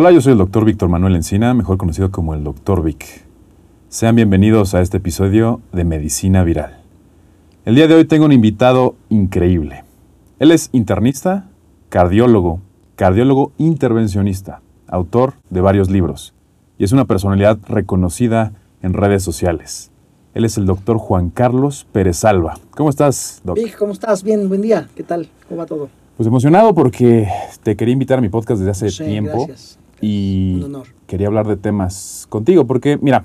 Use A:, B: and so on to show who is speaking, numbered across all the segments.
A: Hola, yo soy el doctor Víctor Manuel Encina, mejor conocido como el doctor Vic. Sean bienvenidos a este episodio de Medicina Viral. El día de hoy tengo un invitado increíble. Él es internista, cardiólogo, cardiólogo intervencionista, autor de varios libros y es una personalidad reconocida en redes sociales. Él es el doctor Juan Carlos Pérez Alba. ¿Cómo estás, doctor?
B: Vic, ¿cómo estás? Bien, buen día. ¿Qué tal? ¿Cómo va todo?
A: Pues emocionado porque te quería invitar a mi podcast desde hace
B: Sí,
A: tiempo
B: gracias.
A: Y
B: Un honor.
A: quería hablar de temas contigo porque, mira,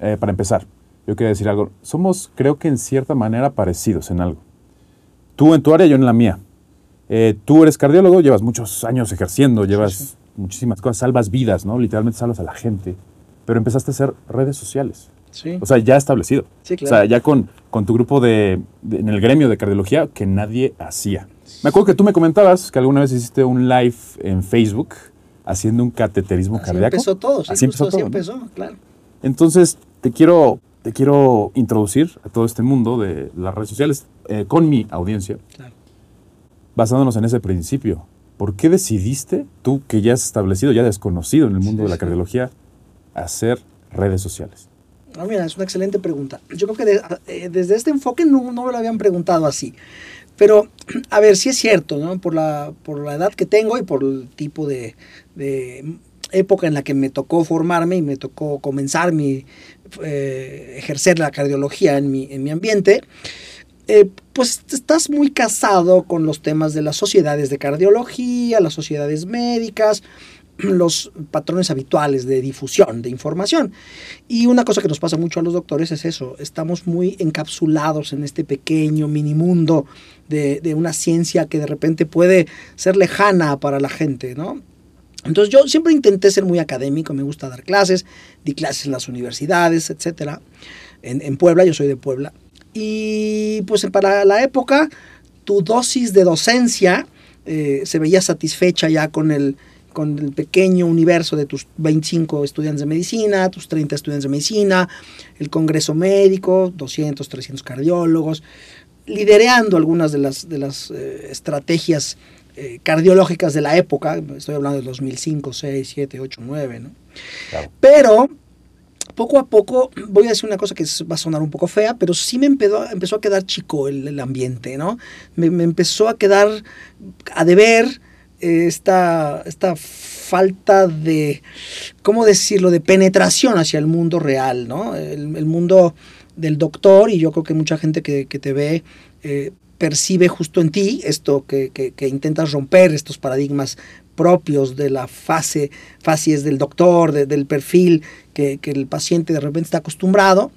A: eh, para empezar, yo quería decir algo. Somos, creo que en cierta manera, parecidos en algo. Tú en tu área, yo en la mía. Eh, tú eres cardiólogo, llevas muchos años ejerciendo, llevas
B: sí.
A: muchísimas cosas, salvas vidas, ¿no? Literalmente salvas a la gente. Pero empezaste a hacer redes sociales.
B: Sí.
A: O sea, ya establecido.
B: Sí,
A: O sea,
B: claro.
A: ya con, con tu grupo de, de- en el gremio de cardiología que nadie hacía. Me acuerdo que tú me comentabas que alguna vez hiciste un live en Facebook haciendo un cateterismo
B: así
A: cardíaco.
B: empezó todo. Sí,
A: Así empezó
B: así
A: todo, ¿no?
B: empezó, claro.
A: Entonces, te quiero, te quiero introducir a todo este mundo de las redes sociales eh, con mi audiencia,
B: claro.
A: basándonos en ese principio. ¿Por qué decidiste, tú que ya has establecido, ya desconocido en el mundo
B: Sí,
A: de la cardiología, hacer redes sociales?
B: Ah, mira, es una excelente pregunta. Yo creo que de- eh, desde este enfoque no, no me lo habían preguntado así. Pero, a ver, sí es cierto, ¿no? Por la, por la edad que tengo y por el tipo de, época en la que me tocó formarme y me tocó comenzar mi, eh, ejercer la cardiología en mi, en mi ambiente, eh, pues estás muy casado con los temas de las sociedades de cardiología, las sociedades médicas, los patrones habituales de difusión de información. Y una cosa que nos pasa mucho a los doctores es eso, estamos muy encapsulados en este pequeño mini mundo de, de una ciencia que de repente puede ser lejana para la gente, ¿no? Entonces yo siempre intenté ser muy académico, me gusta dar clases, di clases en las universidades, etcétera. En, en Puebla, yo soy de Puebla. Y pues para la época, tu dosis de docencia eh, se veía satisfecha ya con el, con el pequeño universo de tus 25 estudiantes de medicina, tus 30 estudiantes de medicina, el congreso médico, 200, 300 cardiólogos, lidereando algunas de las, de las eh, estrategias eh, cardiológicas de la época, estoy hablando de 2005, 6, 7, 8, 9, ¿no?
A: Claro.
B: Pero poco a poco, voy a decir una cosa que va a sonar un poco fea, pero sí me empezó, empezó a quedar chico el, el ambiente, ¿no? Me, me empezó a quedar a deber esta, esta falta de, ¿cómo decirlo?, de penetración hacia el mundo real, ¿no? El, el mundo del doctor, y yo creo que mucha gente que, que te ve eh, percibe justo en ti esto que, que- que intentas romper, estos paradigmas propios de la fase, fases del doctor, de- del perfil que, que el paciente de repente está acostumbrado,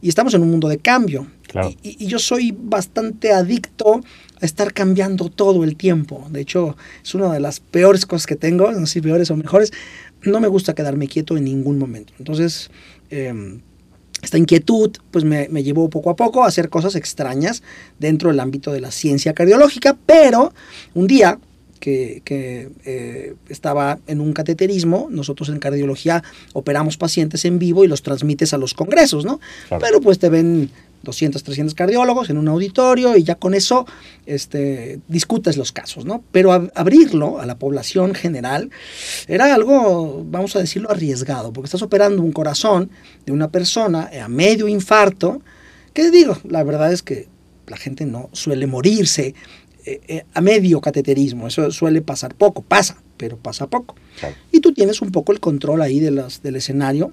B: y estamos en un mundo de cambio.
A: Claro.
B: Y, yo soy bastante adicto estar cambiando todo el tiempo. De hecho, es una de las peores cosas que tengo, no sé si peores o mejores. No me gusta quedarme quieto en ningún momento. Entonces, em, esta inquietud pues me, me llevó poco a poco a hacer cosas extrañas dentro del ámbito de la ciencia cardiológica, pero un día que, que, eh, estaba en un cateterismo, nosotros en cardiología operamos pacientes en vivo y los transmites a los congresos, ¿no?
A: Claro.
B: Pero pues te ven 200, 300 cardiólogos en un auditorio y ya con eso este, discutes los casos, ¿no? Pero ab- abrirlo a la población general era algo, vamos a decirlo, arriesgado, porque estás operando un corazón de una persona a medio infarto, que digo, la verdad es que la gente no suele morirse eh, eh, a medio cateterismo, eso suele pasar poco, pasa, pero pasa poco.
A: Claro.
B: Y tú tienes un poco el control ahí de las, del escenario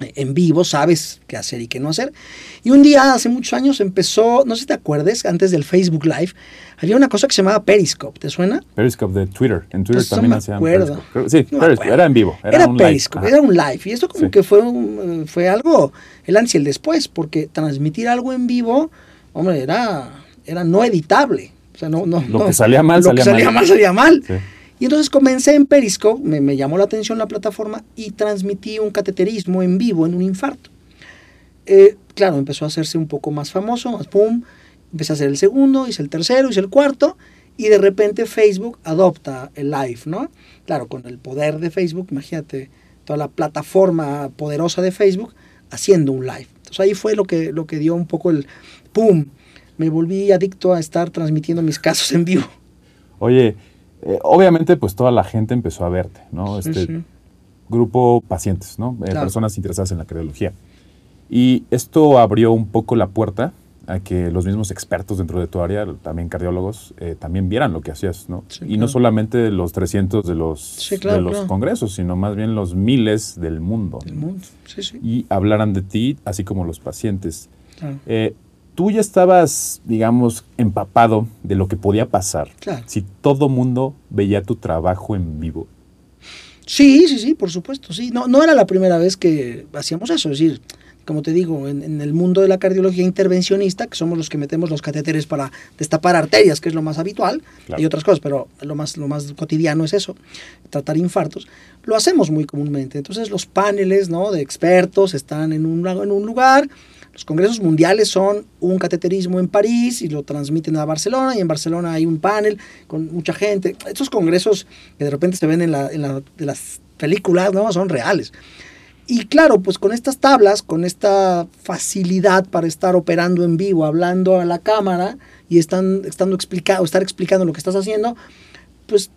B: en vivo, sabes qué hacer y qué no hacer. Y un día, hace muchos años, empezó, no sé si te acuerdes, antes del Facebook Live, había una cosa que se llamaba Periscope, ¿te suena?
A: Periscope de Twitter. En Twitter
B: Pues no
A: también
B: me
A: hacían
B: acuerdo.
A: Periscope. Sí,
B: No me
A: Periscope.
B: acuerdo.
A: Era en vivo. Era,
B: Era,
A: un live.
B: Periscope,
A: Ajá.
B: era un live. Y esto como
A: Sí.
B: que fue, un, fue algo, el antes y el después, porque transmitir algo en vivo, hombre, era, era no editable. O sea, no, no,
A: Lo
B: no.
A: que salía mal,
B: Lo
A: salía
B: que salía
A: mal.
B: mal, salía mal.
A: Sí.
B: Y entonces comencé en Periscope, me, llamó la atención la plataforma y transmití un cateterismo en vivo en un infarto. Eh, claro, empezó a hacerse un poco más famoso, más pum, empecé a hacer el segundo, hice el tercero, hice el cuarto, y de repente Facebook adopta el live, ¿no? Claro, con el poder de Facebook, imagínate, toda la plataforma poderosa de Facebook haciendo un live. Entonces ahí fue lo que, lo que dio un poco el pum. Me volví adicto a estar transmitiendo mis casos en vivo.
A: Oye, eh, obviamente pues toda la gente empezó a verte, ¿no? Este grupo pacientes, ¿no? Eh, personas interesadas en la cardiología. Y esto abrió un poco la puerta a que los mismos expertos dentro de tu área, también cardiólogos, eh, también vieran lo que hacías, ¿no? y no solamente los 300 de los, de los congresos, sino más bien los miles del mundo.
B: Del mundo, sí, sí.
A: Y hablaran de ti, así como los pacientes. Tú ya estabas, digamos, empapado de lo que podía pasar si todo mundo veía tu trabajo en vivo.
B: Sí, sí, sí, por supuesto, sí. No, no era la primera vez que hacíamos eso, es decir, como te digo, en, el mundo de la cardiología intervencionista, que somos los que metemos los catéteres para destapar arterias, que es lo más habitual, y otras cosas, pero lo más, lo más cotidiano es eso, tratar infartos, lo hacemos muy comúnmente. Entonces los paneles ¿no? de expertos están en un, en un lugar, los congresos mundiales son un cateterismo en París y lo transmiten a Barcelona y en Barcelona hay un panel con mucha gente. Estos congresos que de repente se ven en, en las películas no son reales. Y claro, pues con estas tablas, con esta facilidad para estar operando en vivo, hablando a la cámara y están, estando explicado, estar explicando lo que estás haciendo, pues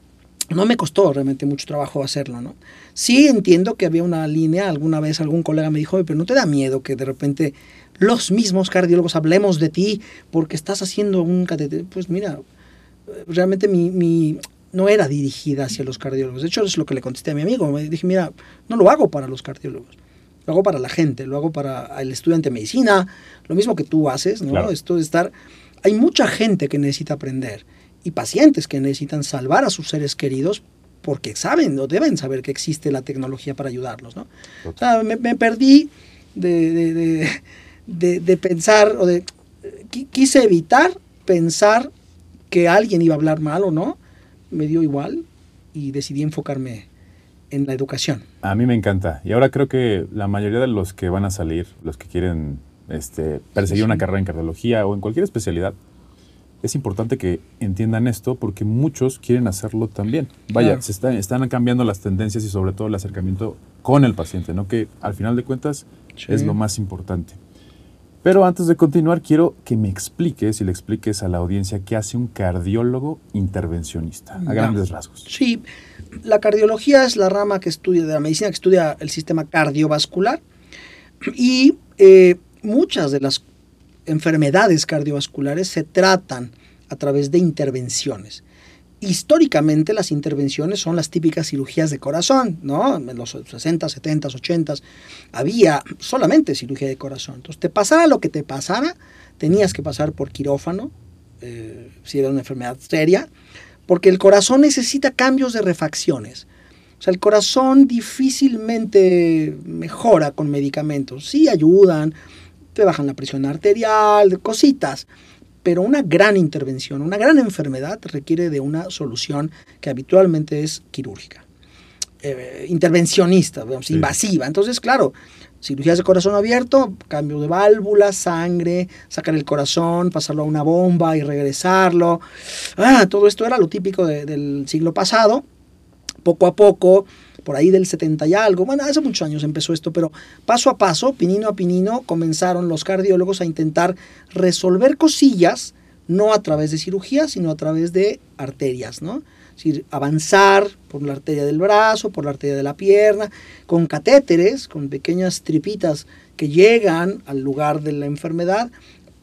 B: no me costó realmente mucho trabajo hacerlo, ¿no? Sí entiendo que había una línea, alguna vez algún colega me dijo, pero no te da miedo que de repente los mismos cardiólogos hablemos de ti porque estás haciendo un catéter. Pues mira, realmente mi, mi, no era dirigida hacia los cardiólogos. De hecho, es lo que le contesté a mi amigo. Me dije, mira, no lo hago para los cardiólogos. Lo hago para la gente, lo hago para el estudiante de medicina, lo mismo que tú haces, ¿no? Esto de estar... Hay mucha gente que necesita aprender y pacientes que necesitan salvar a sus seres queridos porque saben o deben saber que existe la tecnología para ayudarlos, ¿no? O sea, me, perdí de, de, de, pensar o de... Quise evitar pensar que alguien iba a hablar mal o no, me dio igual y decidí enfocarme en la educación.
A: A mí me encanta. Y ahora creo que la mayoría de los que van a salir, los que quieren este, perseguir una carrera en cardiología o en cualquier especialidad, es importante que entiendan esto porque muchos quieren hacerlo también. Vaya, se están cambiando las tendencias y sobre todo el acercamiento con el paciente, ¿no? que al final de cuentas es lo más importante. Pero antes de continuar, quiero que me expliques y le expliques a la audiencia qué hace un cardiólogo intervencionista, a grandes rasgos.
B: Sí, la cardiología es la rama que estudia, de la medicina que estudia el sistema cardiovascular y eh, muchas de las enfermedades cardiovasculares se tratan a través de intervenciones históricamente las intervenciones son las típicas cirugías de corazón, ¿no? En los 60, 70, 80 había solamente cirugía de corazón. Entonces, te pasara lo que te pasara, tenías que pasar por quirófano, eh, si era una enfermedad seria, porque el corazón necesita cambios de refacciones. O sea, el corazón difícilmente mejora con medicamentos. Sí ayudan, te bajan la presión arterial, cositas, pero una gran intervención, una gran enfermedad requiere de una solución que habitualmente es quirúrgica, eh, intervencionista, invasiva. Entonces, claro, cirugías de corazón abierto, cambio de válvula, sangre, sacar el corazón, pasarlo a una bomba y regresarlo. Ah, todo esto era lo típico del siglo pasado. Poco a poco por ahí del 70 y algo, bueno, hace muchos años empezó esto, pero paso a paso, pinino a pinino, comenzaron los cardiólogos a intentar resolver cosillas, no a través de cirugía, sino a través de arterias, ¿no? Es decir, avanzar por la arteria del brazo, por la arteria de la pierna, con catéteres, con pequeñas tripitas que llegan al lugar de la enfermedad.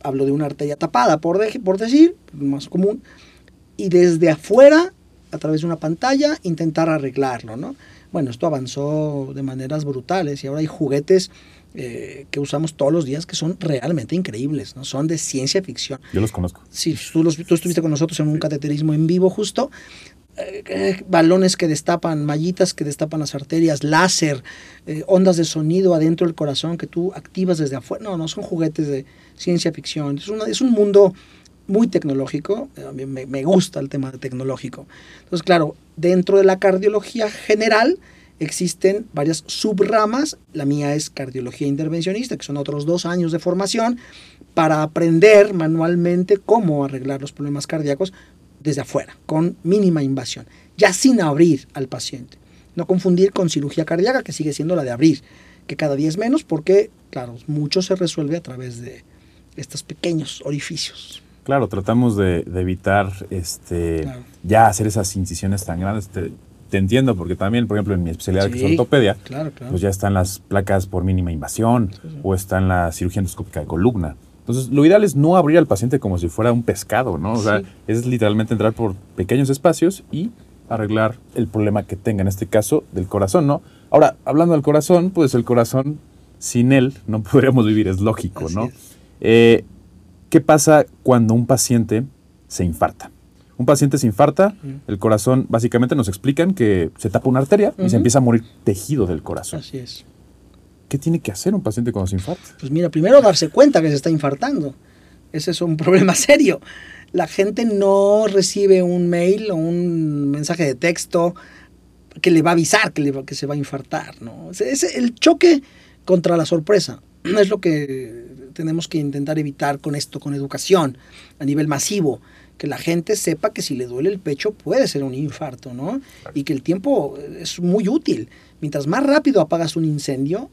B: Hablo de una arteria tapada, por, por decir, más común. Y desde afuera, a través de una pantalla, intentar arreglarlo, ¿no? Bueno, esto avanzó de maneras brutales y ahora hay juguetes eh, que usamos todos los días que son realmente increíbles, ¿no? Son de ciencia ficción.
A: Yo los conozco.
B: Sí, tú, los, tú estuviste con nosotros en un cateterismo en vivo justo. Eh, eh, balones que destapan, mallitas que destapan las arterias, láser, ondas de sonido adentro del corazón que tú activas desde afuera. No, no son juguetes de ciencia ficción. Es, una, es un mundo muy tecnológico, a mí me, me gusta el tema de tecnológico. Entonces, claro, dentro de la cardiología general existen varias subramas, la mía es cardiología intervencionista, que son otros dos años de formación, para aprender manualmente cómo arreglar los problemas cardíacos desde afuera, con mínima invasión, ya sin abrir al paciente. No confundir con cirugía cardíaca, que sigue siendo la de abrir, que cada día es menos porque, claro, mucho se resuelve a través de estos pequeños orificios.
A: Claro, tratamos de, de evitar este,
B: Claro.
A: ya hacer esas incisiones tan grandes. Te, te entiendo, porque también, por ejemplo, en mi especialidad, que es ortopedia,
B: Claro, claro.
A: pues ya están las placas por mínima invasión o está en la cirugía endoscópica de columna. Entonces, lo ideal es no abrir al paciente como si fuera un pescado, ¿no? O sea, es literalmente entrar por pequeños espacios y arreglar el problema que tenga, en este caso, del corazón, ¿no? Ahora, hablando del corazón, pues el corazón, sin él, no podríamos vivir, es lógico,
B: Así
A: ¿no?
B: es.
A: Eh, ¿Qué pasa cuando un paciente se infarta? Un paciente se infarta, el corazón, básicamente nos explican que se tapa una arteria y se empieza a morir tejido del corazón.
B: Así es.
A: ¿Qué tiene que hacer un paciente cuando se infarta?
B: Pues mira, primero darse cuenta que se está infartando. Ese es un problema serio. La gente no recibe un mail o un mensaje de texto que le va a avisar que, le va- que se va a infartar. ¿no? Es, es el choque contra la sorpresa. Es lo que tenemos que intentar evitar con esto, con educación a nivel masivo. Que la gente sepa que si le duele el pecho puede ser un infarto, ¿no? Y que el tiempo es muy útil. Mientras más rápido apagas un incendio,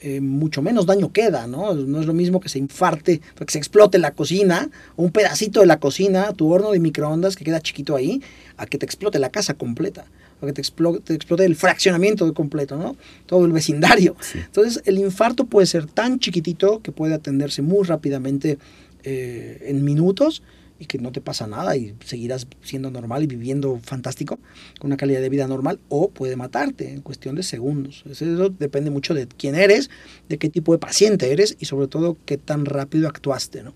B: eh, mucho menos daño queda, ¿no? No es lo mismo que se infarte, que se explote la cocina, o un pedacito de la cocina, tu horno de microondas que queda chiquito ahí, a que te explote la casa completa, a que te explote, te explote el fraccionamiento de completo, ¿no? Todo el vecindario. Entonces, el infarto puede ser tan chiquitito que puede atenderse muy rápidamente eh, en minutos y que no te pasa nada y seguirás siendo normal y viviendo fantástico, con una calidad de vida normal, o puede matarte en cuestión de segundos. Eso depende mucho de quién eres, de qué tipo de paciente eres y sobre todo qué tan rápido actuaste, ¿no?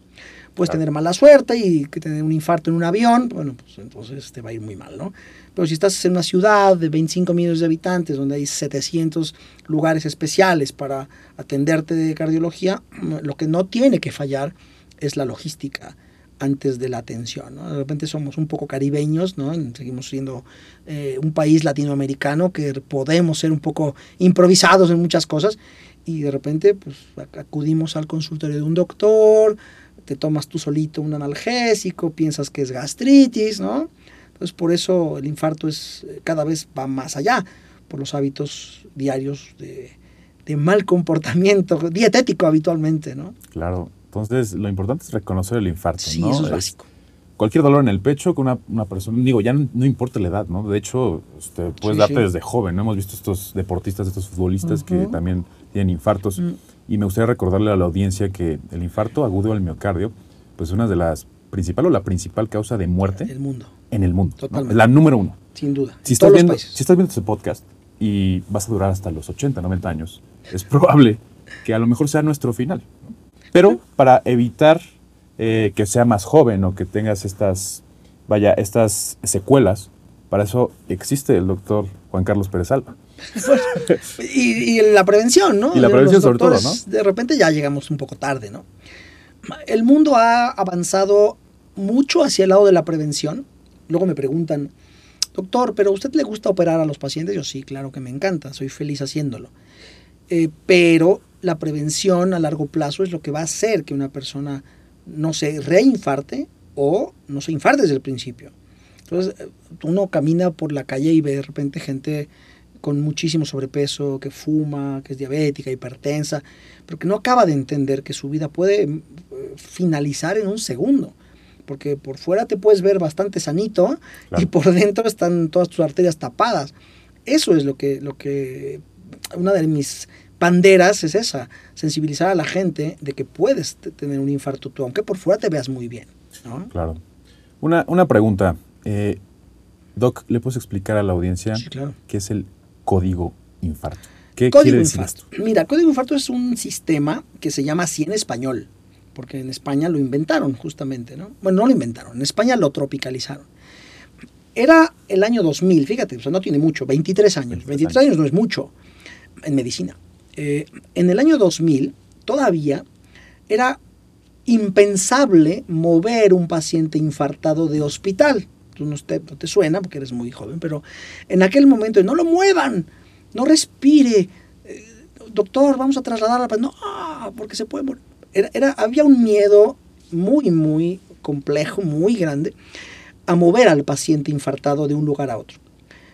B: Puedes
A: Claro.
B: tener mala suerte y que tener un infarto en un avión, bueno, pues entonces te va a ir muy mal, ¿no? Pero si estás en una ciudad de 25 millones de habitantes, donde hay 700 lugares especiales para atenderte de cardiología, lo que no tiene que fallar es la logística antes de la atención. ¿no? De repente somos un poco caribeños, ¿no? seguimos siendo eh, un país latinoamericano que podemos ser un poco improvisados en muchas cosas y de repente pues, ac- acudimos al consultorio de un doctor, te tomas tú solito un analgésico, piensas que es gastritis, ¿no? Entonces por eso el infarto es eh, cada vez va más allá, por los hábitos diarios de, de mal comportamiento dietético habitualmente, ¿no?
A: Claro. Entonces, lo importante es reconocer el infarto,
B: Sí,
A: ¿no?
B: eso es
A: Es
B: básico.
A: Cualquier dolor en el pecho que una, una persona, digo, ya no, no importa la edad, ¿no? De hecho, este, puedes
B: Sí,
A: darte
B: sí.
A: desde joven, ¿no? Hemos visto estos deportistas, estos futbolistas que también tienen infartos.
B: Mm.
A: Y me gustaría recordarle a la audiencia que el infarto agudo al miocardio, pues es una de las principal o la principal causa de muerte
B: El mundo,
A: en el mundo.
B: Totalmente.
A: La número uno.
B: sin duda.
A: Si estás, viendo, si estás viendo este podcast y vas a durar hasta los 80, 90 años, es probable que a lo mejor sea nuestro final. ¿no? Pero para evitar eh, que sea más joven o que tengas estas, vaya, estas secuelas, para eso existe el doctor Juan Carlos Pérez Alba.
B: Y, y la prevención, ¿no?
A: Y la prevención sobre todo,
B: doctores, De repente ya llegamos un poco tarde, ¿no? El mundo ha avanzado mucho hacia el lado de la prevención. Luego me preguntan, doctor, ¿pero a usted le gusta operar a los pacientes? Yo sí, claro que me encanta, soy feliz haciéndolo. Eh, pero la prevención a largo plazo es lo que va a hacer que una persona no se reinfarte o no se infarte desde el principio. Entonces, eh, uno camina por la calle y ve de repente gente con muchísimo sobrepeso, que fuma, que es diabética, hipertensa, pero que no acaba de entender que su vida puede eh, finalizar en un segundo. Porque por fuera te puedes ver bastante sanito
A: Claro.
B: y por dentro están todas tus arterias tapadas. Eso es lo que, lo que una de mis banderas es esa, sensibilizar a la gente de que puedes tener un infarto tú, aunque por fuera te veas muy bien. ¿no?
A: Claro. Una, una pregunta. eh, Doc, ¿le puedes explicar a la audiencia
B: Sí, claro.
A: qué es el código infarto? ¿Qué
B: Código
A: quiere decir
B: infarto.
A: esto?
B: Mira, código infarto es un sistema que se llama así en español, porque en España lo inventaron justamente, ¿no? Bueno, no lo inventaron, en España lo tropicalizaron. Era el año 2000, fíjate, o sea, no tiene mucho, 23 años.
A: 23
B: 23 años no es mucho en medicina. Eh, en el año 2000 todavía era impensable mover un paciente infartado de hospital. Tú no te, no te suena porque eres muy joven, pero en aquel momento no lo muevan, no respire. Eh, doctor, vamos a trasladarla. No, porque se puede morir. Era, era, había un miedo muy, muy complejo, muy grande, a mover al paciente infartado de un lugar a otro.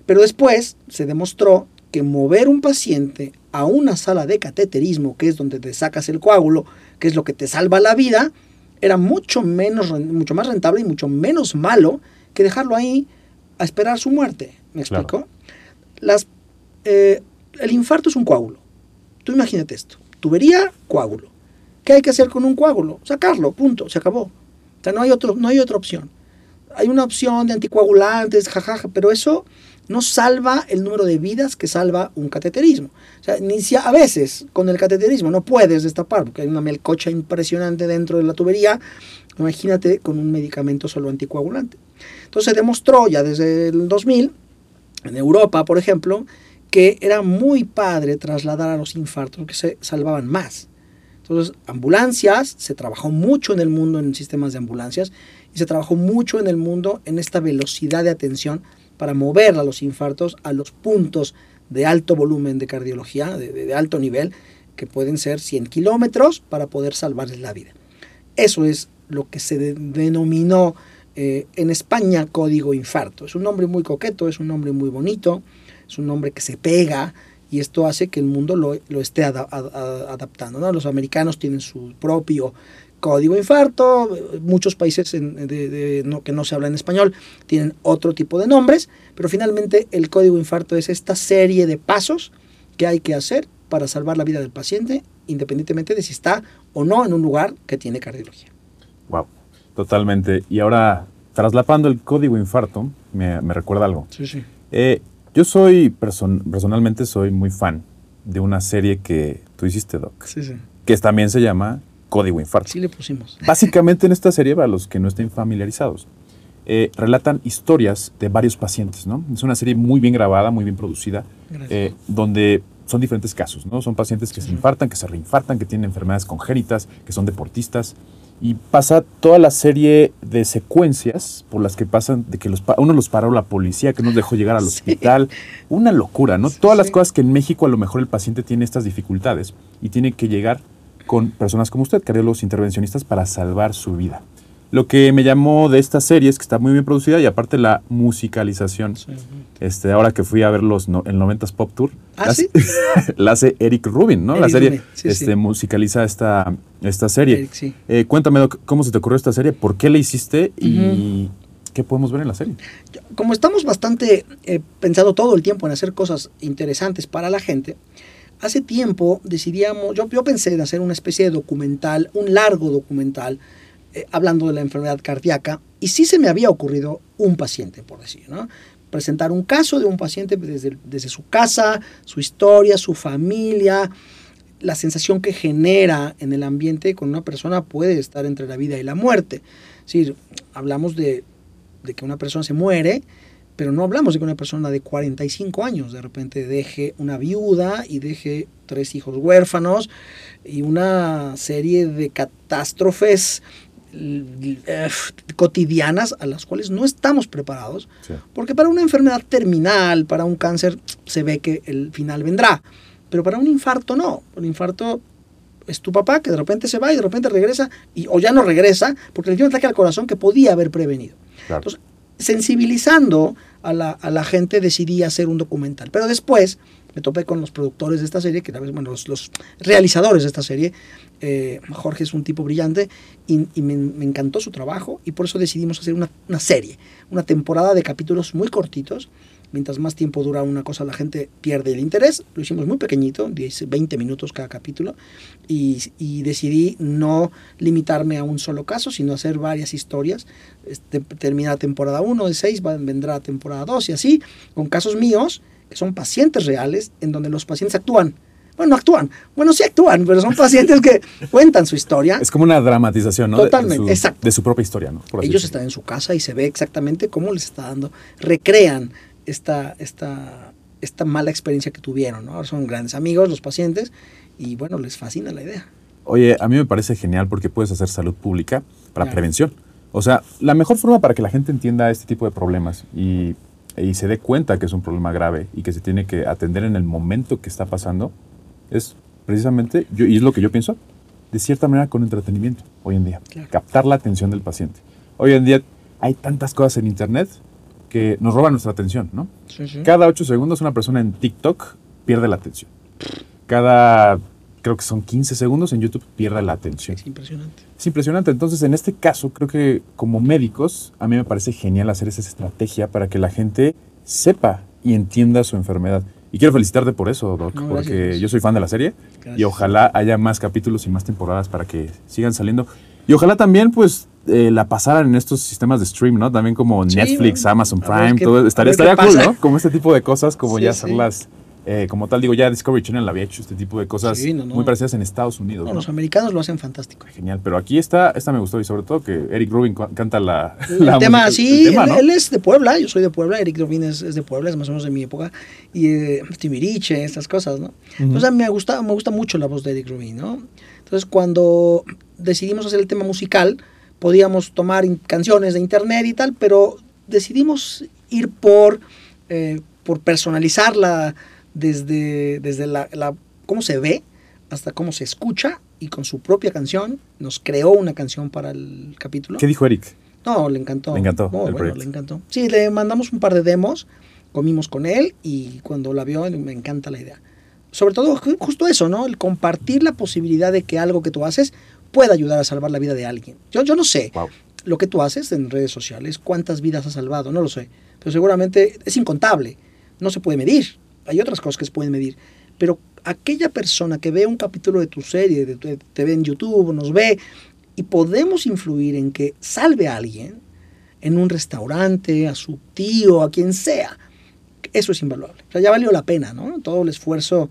B: Pero después se demostró que mover un paciente a una sala de cateterismo, que es donde te sacas el coágulo, que es lo que te salva la vida, era mucho, menos, mucho más rentable y mucho menos malo que dejarlo ahí a esperar su muerte. ¿Me explico? Las, eh, el infarto es un coágulo. Tú imagínate esto. Tubería, coágulo. ¿Qué hay que hacer con un coágulo? Sacarlo, punto, se acabó. O sea, no hay, otro, no hay otra opción. Hay una opción de anticoagulantes, jajaja, pero eso no salva el número de vidas que salva un cateterismo. O sea, ni si a veces con el cateterismo no puedes destapar porque hay una melcocha impresionante dentro de la tubería, imagínate con un medicamento solo anticoagulante. Entonces se demostró ya desde el 2000, en Europa, por ejemplo, que era muy padre trasladar a los infartos porque se salvaban más. Entonces, ambulancias, se trabajó mucho en el mundo en sistemas de ambulancias y se trabajó mucho en el mundo en esta velocidad de atención para mover a los infartos a los puntos de alto volumen de cardiología, de, alto nivel, que pueden ser 100 kilómetros para poder salvarles la vida. Eso es lo que se denominó eh, en España código infarto. Es un nombre muy coqueto, es un nombre muy bonito, es un nombre que se pega y esto hace que el mundo lo, esté adaptando. Los americanos tienen su propio código infarto, muchos países que no se habla en español tienen otro tipo de nombres, pero finalmente el código infarto es esta serie de pasos que hay que hacer para salvar la vida del paciente, independientemente de si está o no en un lugar que tiene cardiología.
A: Wow, totalmente. Y ahora, traslapando el código infarto, me, recuerda algo.
B: Sí, sí.
A: Eh, yo soy, personalmente, soy muy fan de una serie que tú hiciste, Doc.
B: Sí, sí.
A: Que también se llama código infarto.
B: Sí le pusimos.
A: Básicamente en esta serie, para los que no estén familiarizados, eh, relatan historias de varios pacientes, ¿no? Es una serie muy bien grabada, muy bien producida, eh, donde son diferentes casos, ¿no? Son pacientes que se infartan, que se reinfartan, que tienen enfermedades congénitas, que son deportistas. Y pasa toda la serie de secuencias por las que pasan, de que los, uno los paró la policía, que nos dejó llegar al hospital. Una locura, ¿no? Todas las cosas que en México a lo mejor el paciente tiene estas dificultades y tiene que llegar con personas como usted, cardiólogos intervencionistas, para salvar su vida. Lo que me llamó de esta serie es que está muy bien producida y aparte la musicalización. Este, ahora que fui a ver los el 90s Pop Tour,
B: ¿Ah,
A: la, hace Eric Rubin, ¿no? la serie este, musicaliza esta, esta serie. eh, cuéntame, ¿cómo se te ocurrió esta serie? ¿Por qué la hiciste? Y qué podemos ver en la serie.
B: Como estamos bastante eh, pensando todo el tiempo en hacer cosas interesantes para la gente, hace tiempo decidíamos, yo, yo pensé en hacer una especie de documental, un largo documental, eh, hablando de la enfermedad cardíaca, y sí se me había ocurrido un paciente, por decir, ¿no? Presentar un caso de un paciente desde, desde su casa, su historia, su familia, la sensación que genera en el ambiente con una persona puede estar entre la vida y la muerte. Es decir, hablamos de, de que una persona se muere, pero no hablamos de que una persona de 45 años de repente deje una viuda y deje tres hijos huérfanos y una serie de catástrofes eh, cotidianas a las cuales no estamos preparados, porque para una enfermedad terminal, para un cáncer, se ve que el final vendrá, pero para un infarto no, un infarto es tu papá que de repente se va y de repente regresa, y, o ya no regresa, porque le dio un ataque al corazón que podía haber prevenido. Entonces, sensibilizando a la, a la, gente decidí hacer un documental. Pero después me topé con los productores de esta serie, que bueno, los, los realizadores de esta serie. Eh, Jorge es un tipo brillante y, me, encantó su trabajo y por eso decidimos hacer una, serie, una temporada de capítulos muy cortitos mientras más tiempo dura una cosa la gente pierde el interés. Lo hicimos muy pequeñito, 10, 20 minutos cada capítulo, y, decidí no limitarme a un solo caso, sino hacer varias historias. Este, termina temporada 1 de 6, vendrá temporada 2 y así, con casos míos, que son pacientes reales, en donde los pacientes actúan. Bueno, no actúan. Bueno, sí actúan, pero son pacientes que cuentan su historia.
A: Es como una dramatización, ¿no?
B: Totalmente,
A: de,
B: exacto.
A: De su propia historia, ¿no?
B: Ellos están en su casa y se ve exactamente cómo les está dando. Recrean esta, esta, esta mala experiencia que tuvieron. ¿no? Ahora son grandes amigos los pacientes y bueno, les fascina la idea.
A: Oye, a mí me parece genial porque puedes hacer salud pública para
B: Claro.
A: prevención. O sea, la mejor forma para que la gente entienda este tipo de problemas y, y se dé cuenta que es un problema grave y que se tiene que atender en el momento que está pasando es precisamente, yo, y es lo que yo pienso, de cierta manera con entretenimiento hoy en día.
B: Claro.
A: Captar la atención del paciente. Hoy en día hay tantas cosas en Internet que nos roban nuestra atención, ¿no?
B: Sí, sí.
A: Cada ocho segundos una persona en TikTok pierde la atención. Cada, creo que son 15 segundos en YouTube pierde la atención.
B: Es impresionante.
A: Es impresionante. Entonces, en este caso, creo que como médicos, a mí me parece genial hacer esa estrategia para que la gente sepa y entienda su enfermedad. Y quiero felicitarte por eso, Doc,
B: No,
A: porque
B: gracias.
A: yo soy fan de la serie y ojalá haya más capítulos y más temporadas para que sigan saliendo. Y ojalá también, pues, eh, la pasaran en estos sistemas de stream, ¿no? También como
B: Sí,
A: Netflix, Amazon
B: ver
A: Prime, todo. Estaría, estaría cool. ¿no? Como este tipo de cosas, como
B: Sí,
A: ya
B: sí.
A: Eh, como tal, digo, ya Discovery Channel había hecho este tipo de cosas
B: Sí, no, no.
A: muy parecidas en Estados Unidos,
B: No, los americanos lo hacen fantástico.
A: Genial, pero aquí está, esta me gustó y sobre todo que Eric Rubin canta la,
B: El
A: la
B: tema,
A: música-
B: sí,
A: el tema,
B: él,
A: ¿no?
B: él es de Puebla, yo soy de Puebla, Eric Rubin es, es de Puebla, es más o menos de mi época, y eh, Timbiriche, estas cosas, ¿no? Entonces me gusta, me gusta mucho la voz de Eric Rubin, ¿no? Entonces cuando decidimos hacer el tema musical, podíamos tomar canciones de internet y tal, pero decidimos ir por, eh, por personalizarla desde, desde la, la- cómo se ve hasta cómo se escucha y con su propia canción nos creó una canción para el capítulo.
A: ¿Qué dijo Eric?
B: No, le encantó.
A: Le encantó el
B: bueno,
A: proyecto.
B: le encantó. Sí, le mandamos un par de demos, comimos con él y cuando la vio me encanta la idea. Sobre todo ju- justo eso, ¿no? El compartir la posibilidad de que algo que tú haces pueda ayudar a salvar la vida de alguien. Yo, yo no sé
A: Wow.
B: lo que tú haces en redes sociales, cuántas vidas has salvado, no lo sé. Pero seguramente es incontable, no se puede medir. Hay otras cosas que se pueden medir. Pero aquella persona que ve un capítulo de tu serie, de tu- te ve en YouTube, nos ve, y podemos influir en que salve a alguien en un restaurante, a su tío, a quien sea, eso es invaluable. O sea, ya valió la pena, ¿no? Todo el esfuerzo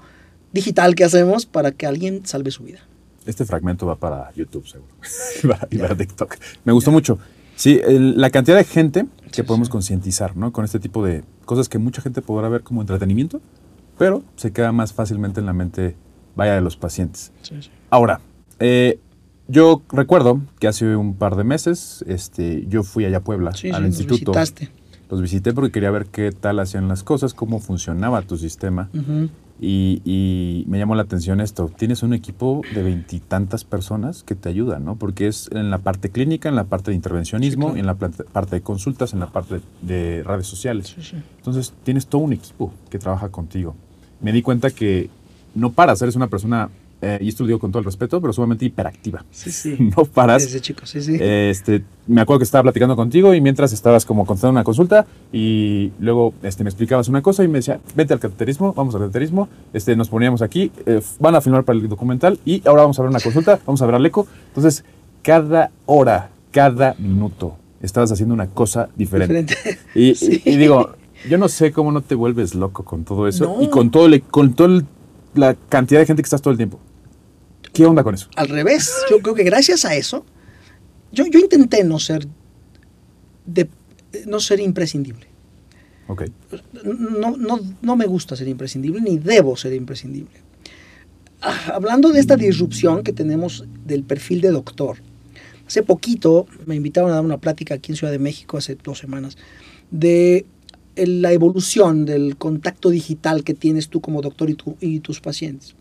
B: digital que hacemos para que alguien salve su vida.
A: Este fragmento va para YouTube, seguro. y para, y para TikTok. Me gustó mucho. Sí, el- la cantidad de gente que
B: Sí,
A: podemos
B: sí.
A: concientizar, ¿no? Con este tipo de cosas que mucha gente podrá ver como entretenimiento, pero se queda más fácilmente en la mente, vaya, de los pacientes. Ahora, eh, yo recuerdo que hace un par de meses este, yo fui allá a Puebla,
B: Sí,
A: al instituto.
B: visitaste.
A: Los visité porque quería ver qué tal hacían las cosas, cómo funcionaba tu sistema.
B: Ujú.
A: Y, y me llamó la atención esto. Tienes un equipo de veintitantas personas que te ayudan, ¿no? Porque es en la parte clínica, en la parte de intervencionismo,
B: Sí, claro.
A: en la parte de consultas, en la parte de redes sociales.
B: Sí, sí.
A: Entonces tienes todo un equipo que trabaja contigo. Me di cuenta que no paras, eres una persona, eh, y esto lo digo con todo el respeto, pero sumamente hiperactiva.
B: Sí, sí.
A: No paras.
B: Desde chico, sí, sí.
A: Este, me acuerdo que estaba platicando contigo y mientras estabas como contestando una consulta y luego este, me explicabas una cosa y me decía, vete al cateterismo, vamos al cateterismo, este, nos poníamos aquí, eh, van a filmar para el documental y ahora vamos a ver una consulta, vamos a ver al eco. Entonces, cada hora, cada minuto, estabas haciendo una cosa diferente.
B: Diferente.
A: Y,
B: Sí.
A: y- y digo, yo no sé cómo no te vuelves loco con todo eso
B: No.
A: y con todo, el- con toda la cantidad de gente que estás todo el tiempo. ¿Qué onda con eso?
B: Al revés, yo creo que gracias a eso, yo, yo intenté no ser, de, no ser imprescindible.
A: Ok.
B: No, no, no me gusta ser imprescindible, ni debo ser imprescindible. Ah, hablando de esta disrupción que tenemos del perfil de doctor, hace poquito me invitaron a dar una plática aquí en Ciudad de México, hace dos semanas, de la evolución del contacto digital que tienes tú como doctor y, tu- y tus pacientes.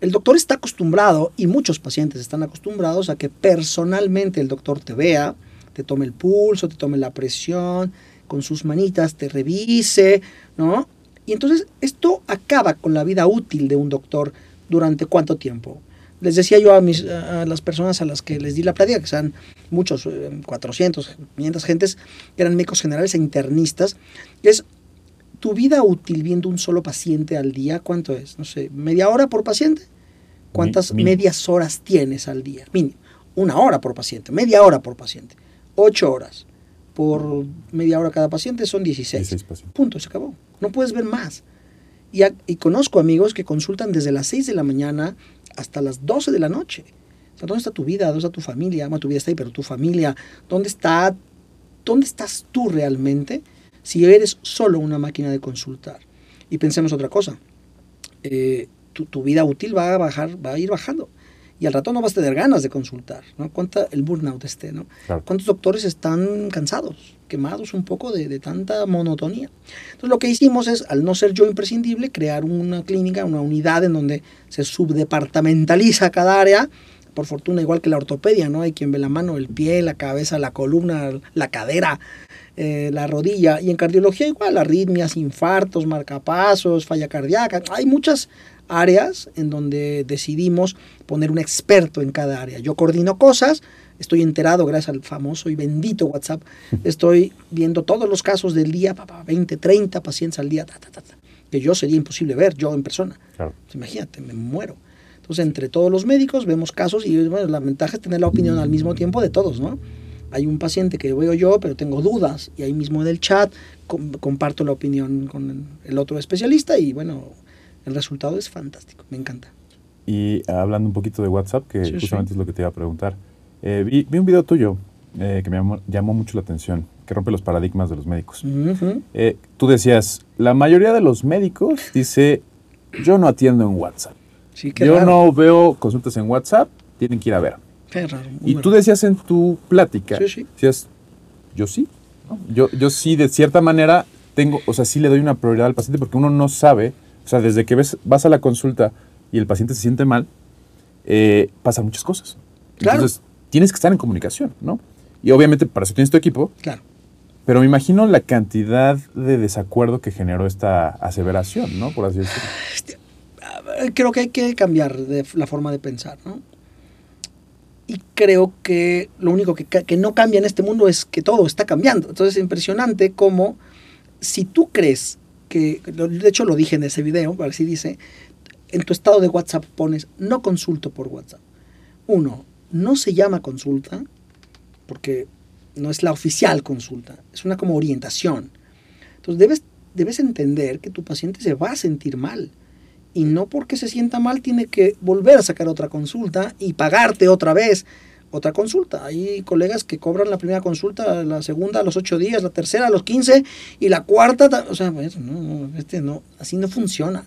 B: El doctor está acostumbrado, y muchos pacientes están acostumbrados, a que personalmente el doctor te vea, te tome el pulso, te tome la presión, con sus manitas te revise, ¿no? Y entonces esto acaba con la vida útil de un doctor durante cuánto tiempo. Les decía yo a, mis, a las personas a las que les di la plática, que sean muchos, eh, 400, 500 gentes, eran médicos generales e internistas, es tu vida útil viendo un solo paciente al día, ¿cuánto es? No sé, media hora por paciente. ¿Cuántas medias horas tienes al día? Mínimo. Una hora por paciente, media hora por paciente, ocho horas por media hora cada paciente son 16.
A: 16 pacientes.
B: Punto, se acabó. No puedes ver más. Y, a- y conozco amigos que consultan desde las 6 de la mañana hasta las 12 de la noche. O sea, ¿Dónde está tu vida? ¿Dónde está tu familia? Ama, tu vida está ahí, pero tu familia, ¿dónde está? ¿Dónde estás tú realmente si eres solo una máquina de consultar? Y pensemos otra cosa. Eh, tu, tu vida útil va a bajar, va a ir bajando. y al rato no vas a tener ganas de consultar, ¿no? Cuánta el burnout este, ¿no?
A: Claro.
B: ¿Cuántos doctores están cansados, quemados un poco de, de tanta monotonía? Entonces lo que hicimos es, al no ser yo imprescindible, crear una clínica, una unidad en donde se subdepartamentaliza cada área, por fortuna igual que la ortopedia, ¿no? Hay quien ve la mano, el pie, la cabeza, la columna, la cadera, eh, la rodilla, y en cardiología igual, arritmias, infartos, marcapasos, falla cardíaca, hay muchas áreas en donde decidimos poner un experto en cada área. Yo coordino cosas, estoy enterado gracias al famoso y bendito WhatsApp, estoy viendo todos los casos del día, papá, 20, 30 pacientes al día, ta, ta, ta, ta, que yo sería imposible ver, yo en persona.
A: Claro.
B: Pues imagínate, me muero. Entonces, entre todos los médicos vemos casos y bueno, la ventaja es tener la opinión al mismo tiempo de todos, ¿no? Hay un paciente que veo yo, pero tengo dudas y ahí mismo en el chat com- comparto la opinión con el otro especialista y bueno, el resultado es fantástico, me encanta.
A: Y hablando un poquito de WhatsApp, que
B: Sí,
A: justamente
B: sí.
A: es lo que te iba a preguntar. Eh, vi, vi un video tuyo eh, que me llamó, llamó mucho la atención, que rompe los paradigmas de los médicos. Eh, tú decías, la mayoría de los médicos dice, yo no atiendo en WhatsApp.
B: Sí,
A: Yo
B: raro.
A: no veo consultas en WhatsApp, tienen que ir a ver.
B: Qué raro.
A: Y tú decías en tu plática,
B: Sí, sí.
A: decías, yo sí. ¿no? Yo, yo sí, de cierta manera, tengo, o sea, sí le doy una prioridad al paciente porque uno no sabe, o sea, desde que ves, vas a la consulta y el paciente se siente mal, eh, pasan muchas cosas.
B: Claro.
A: Entonces, tienes que estar en comunicación, ¿no? Y obviamente para eso tienes tu equipo,
B: Claro.
A: pero me imagino la cantidad de desacuerdo que generó esta aseveración, ¿no? Por así decirlo.
B: Eh, Creo que hay que cambiar de la forma de pensar, ¿no? Y creo que lo único que, que no cambia en este mundo es que todo está cambiando. Entonces es impresionante cómo si tú crees que, de hecho lo dije en ese video, así dice, en tu estado de WhatsApp pones no consulto por WhatsApp. Uno, no se llama consulta porque no es la oficial consulta, es una como orientación. Entonces debes, debes entender que tu paciente se va a sentir mal y no porque se sienta mal tiene que volver a sacar otra consulta y pagarte otra vez otra consulta. Hay colegas que cobran la primera consulta, la segunda a los ocho días, la tercera a los 15 y la cuarta, ta- o sea, pues, no, no, este no, así no funciona.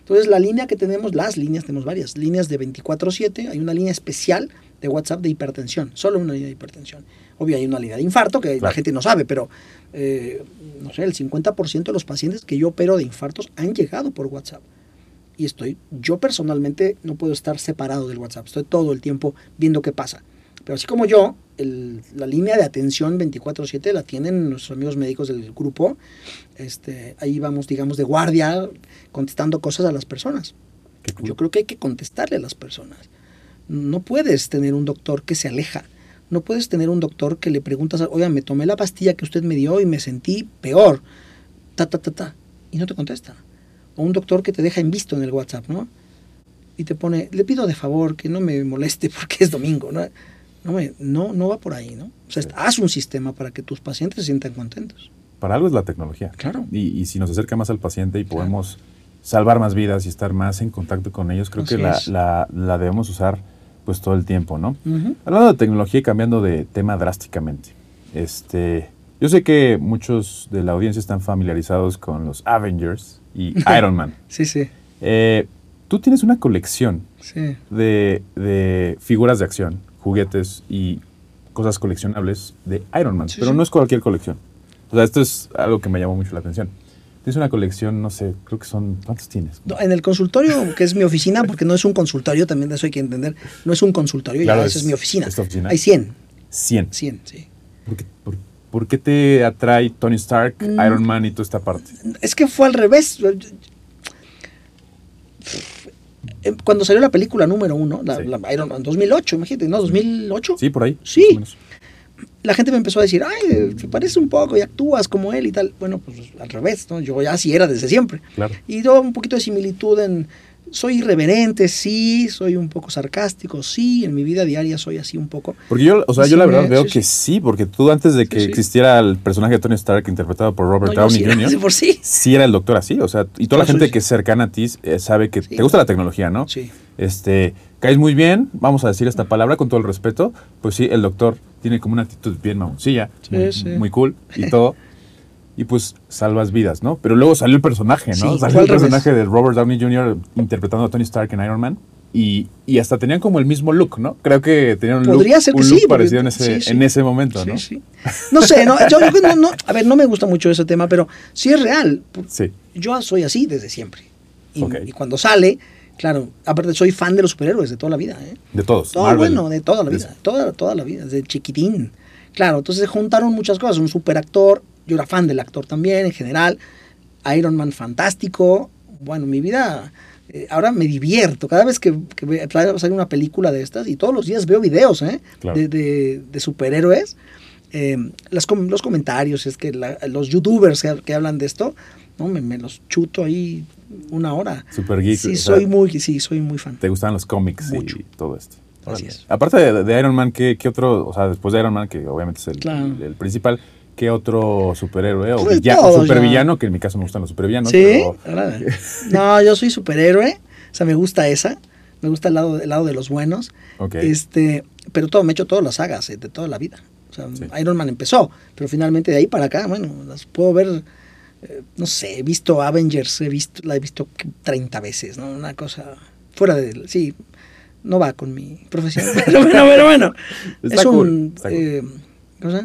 B: Entonces la línea que tenemos, las líneas, tenemos varias líneas de 24/7, hay una línea especial de WhatsApp de hipertensión, solo una línea de hipertensión. Obvio hay una línea de infarto que la gente no sabe, pero eh, no sé, el 50% de los pacientes que yo opero de infartos han llegado por WhatsApp y estoy, yo personalmente no puedo estar separado del WhatsApp, estoy todo el tiempo viendo qué pasa. Pero así como yo, el- la línea de atención 24/7 la tienen nuestros amigos médicos del grupo, este, ahí vamos, digamos, de guardia, contestando cosas a las personas.
A: Cool.
B: Yo creo que hay que contestarle a las personas. No puedes tener un doctor que se aleja. No puedes tener un doctor que le preguntas, oiga, me tomé la pastilla que usted me dio y me sentí peor. Ta, ta, ta, ta. Y no te contesta. O un doctor que te deja en visto en el WhatsApp, ¿no? Y te pone, le pido de favor que no me moleste porque es domingo, ¿no? No, me- no, no va por ahí, ¿no? O sea, haz un sistema para que tus pacientes se sientan contentos.
A: Para algo es la tecnología.
B: Claro.
A: Y, y si nos acerca más al paciente y podemos salvar más vidas y estar más en contacto con ellos, creo
B: Así
A: que la, la- la debemos usar pues todo el tiempo, ¿no? Hablando de tecnología y cambiando de tema drásticamente, este, yo sé que muchos de la audiencia están familiarizados con los Avengers y Iron Man.
B: Sí, sí,
A: Eh, tú tienes una colección
B: sí.
A: de, de figuras de acción, juguetes y cosas coleccionables de Iron Man,
B: Sí,
A: pero
B: sí.
A: no es cualquier colección. O sea, esto es algo que me llamó mucho la atención. Tienes una colección, no sé, creo que son, ¿cuántos tienes?
B: No, En el consultorio, que es mi oficina, porque no es un consultorio, también de eso hay que entender, no es un consultorio,
A: Claro,
B: ya,
A: es-
B: esa es mi oficina.
A: es oficina.
B: Hay 100,
A: 100.
B: 100, sí.
A: ¿Por qué, por- por qué te atrae Tony Stark,
B: Mm.
A: Iron Man y toda esta parte?
B: Es que fue al revés. Eh, Cuando salió la película número uno, la,
A: Sí.
B: la Iron Man, 2008, imagínate, ¿no? 2008.
A: Sí, por ahí.
B: Sí. La gente me empezó a decir, ay, te parece un poco y actúas como él y tal. Bueno, pues al revés, ¿no? Yo ya así era desde siempre.
A: Claro.
B: Y yo un poquito de similitud en... Soy irreverente, sí, soy un poco sarcástico, sí, en mi vida diaria soy así un poco.
A: Porque yo, o sea,
B: Sí,
A: yo la verdad veo
B: sí,
A: que sí, porque tú antes de que existiera el personaje de Tony Stark interpretado por Robert
B: No,
A: Downey Jr.,
B: por sí.
A: sí era el doctor así, o sea, y toda la
B: soy-
A: gente que es cercana a ti eh, sabe que te gusta la tecnología, ¿no?
B: Sí.
A: Este, caes muy bien, vamos a decir esta palabra con todo el respeto, pues sí, el doctor tiene como una actitud bien mamoncilla, muy,
B: sí.
A: muy cool y todo. Y pues salvas vidas, ¿no? Pero luego salió el personaje, ¿no?
B: Sí,
A: salió
B: al
A: el
B: revés.
A: personaje de Robert Downey Jr. interpretando a Tony Stark en Iron Man. y, y hasta tenían como el mismo look, ¿no? Creo que tenían un
B: Podría
A: look,
B: ser que
A: un
B: sí,
A: look parecido en ese,
B: sí, sí.
A: en ese momento, ¿no?
B: No sé, no, yo, yo no, no, a ver, no me gusta mucho ese tema, pero sí es real.
A: Sí.
B: Yo soy así desde siempre. Y, y cuando sale, claro, aparte soy fan de los superhéroes de toda la vida. ¿eh?
A: De todos.
B: Todo
A: Marvel.
B: bueno, de toda la vida, toda, toda la vida, desde chiquitín. Claro, entonces juntaron muchas cosas. Un superactor, yo era fan del actor también en general. Iron Man fantástico. Bueno, mi vida, eh, ahora me divierto. Cada vez que, que sale una película de estas, y todos los días veo videos ¿eh?
A: Claro.
B: de, de- de superhéroes. eh, las los comentarios, es que la- los youtubers que, que hablan de esto, no, me, me los chuto ahí una hora.
A: Super geek.
B: Sí,
A: sea,
B: soy muy, sí, soy muy fan.
A: Te gustaban los cómics
B: Mucho.
A: y todo esto.
B: Así es.
A: Aparte de, de Iron Man, ¿qué, qué otro, o sea, después de Iron Man, que obviamente es el,
B: Claro.
A: el- el principal, ¿qué otro superhéroe o
B: Pues
A: villa-
B: todos,
A: supervillano? Que en mi caso me gustan los supervillanos.
B: Sí,
A: pero-
B: no, yo soy superhéroe, o sea, me gusta esa, me gusta el lado, el lado de los buenos, este, pero todo, me he hecho todas las sagas eh, de toda la vida. O sea,
A: Sí.
B: Iron Man empezó, pero finalmente de ahí para acá, bueno, las puedo ver, eh, no sé, he visto Avengers, he visto, la he visto 30 veces, ¿no? Una cosa fuera de, sí, no va con mi profesión, pero bueno, pero bueno, es
A: cool,
B: un
A: cool.
B: eh,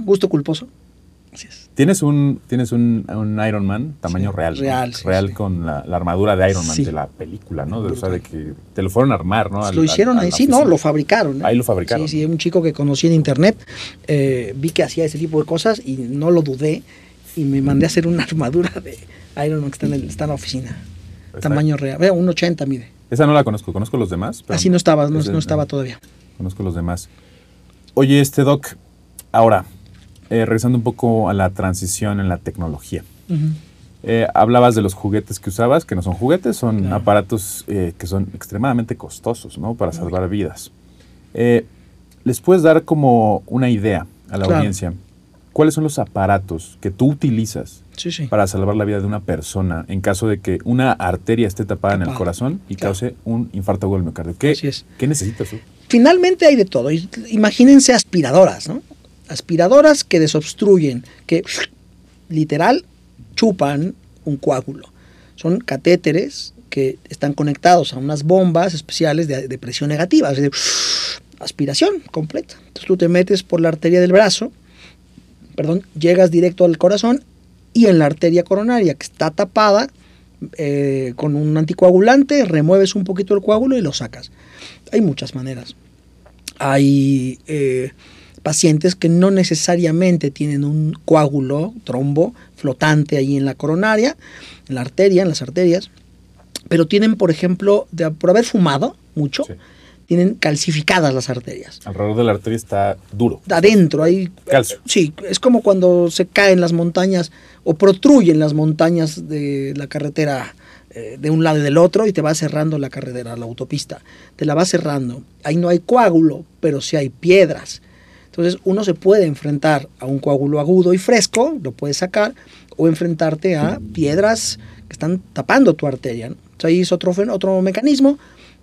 B: gusto culposo. Así es.
A: Tienes un, tienes un, un Iron Man tamaño
B: Sí,
A: real. ¿no?
B: real, sí,
A: real
B: sí.
A: con la, la armadura de Iron Man de la película, ¿no? De, o sea, de que te lo fueron a armar, ¿no? Al-
B: lo hicieron
A: al-
B: ahí,
A: la
B: sí, no, lo fabricaron. ¿eh?
A: Ahí lo fabricaron.
B: Sí, sí, un chico que conocí en internet, eh, vi que hacía ese tipo de cosas y no lo dudé y me mandé a hacer una armadura de Iron Man que está en, el- está en la oficina.
A: Está-
B: Tamaño real, vea, un 80 mide.
A: Esa no la conozco, conozco los demás. pero
B: Así no estaba, no,
A: ese-
B: no estaba todavía.
A: Conozco los demás. Oye, este Doc, ahora, eh, regresando un poco a la transición en la tecnología. Eh, hablabas de los juguetes que usabas, que no son juguetes, son
B: Claro.
A: aparatos eh, que son extremadamente costosos, ¿no? Para salvar vidas. Eh, ¿Les puedes dar como una idea a la
B: Claro.
A: audiencia? ¿Cuáles son los aparatos que tú utilizas
B: Sí, sí.
A: para salvar la vida de una persona en caso de que una arteria esté tapada en el corazón y
B: Claro.
A: cause un infarto agudo del miocardio? ¿Qué,
B: Así es.
A: ¿Qué necesitas tú?
B: Finalmente hay de todo. Imagínense aspiradoras, ¿no? Aspiradoras que desobstruyen, que literal chupan un coágulo. Son catéteres que están conectados a unas bombas especiales de, presión negativa, es decir, aspiración completa. Entonces tú te metes por la arteria del brazo, perdón, llegas directo al corazón y en la arteria coronaria que está tapada eh, con un anticoagulante, remueves un poquito el coágulo y lo sacas. Hay muchas maneras. Hay eh, pacientes que no necesariamente tienen un coágulo, trombo, flotante ahí en la coronaria, en la arteria, en las arterias, pero tienen, por ejemplo, de- por haber fumado mucho,
A: Sí.
B: tienen calcificadas las arterias.
A: Alrededor de la arteria está duro.
B: Adentro hay...
A: Calcio.
B: Sí, es como cuando se caen las montañas o protruyen las montañas de la carretera eh, de un lado y del otro y te va cerrando la carretera, la autopista. Te la va cerrando. Ahí no hay coágulo, pero sí hay piedras. Entonces uno se puede enfrentar a un coágulo agudo y fresco, lo puedes sacar, o enfrentarte a piedras que están tapando tu arteria. ¿no? Sea, ahí es otro, otro mecanismo.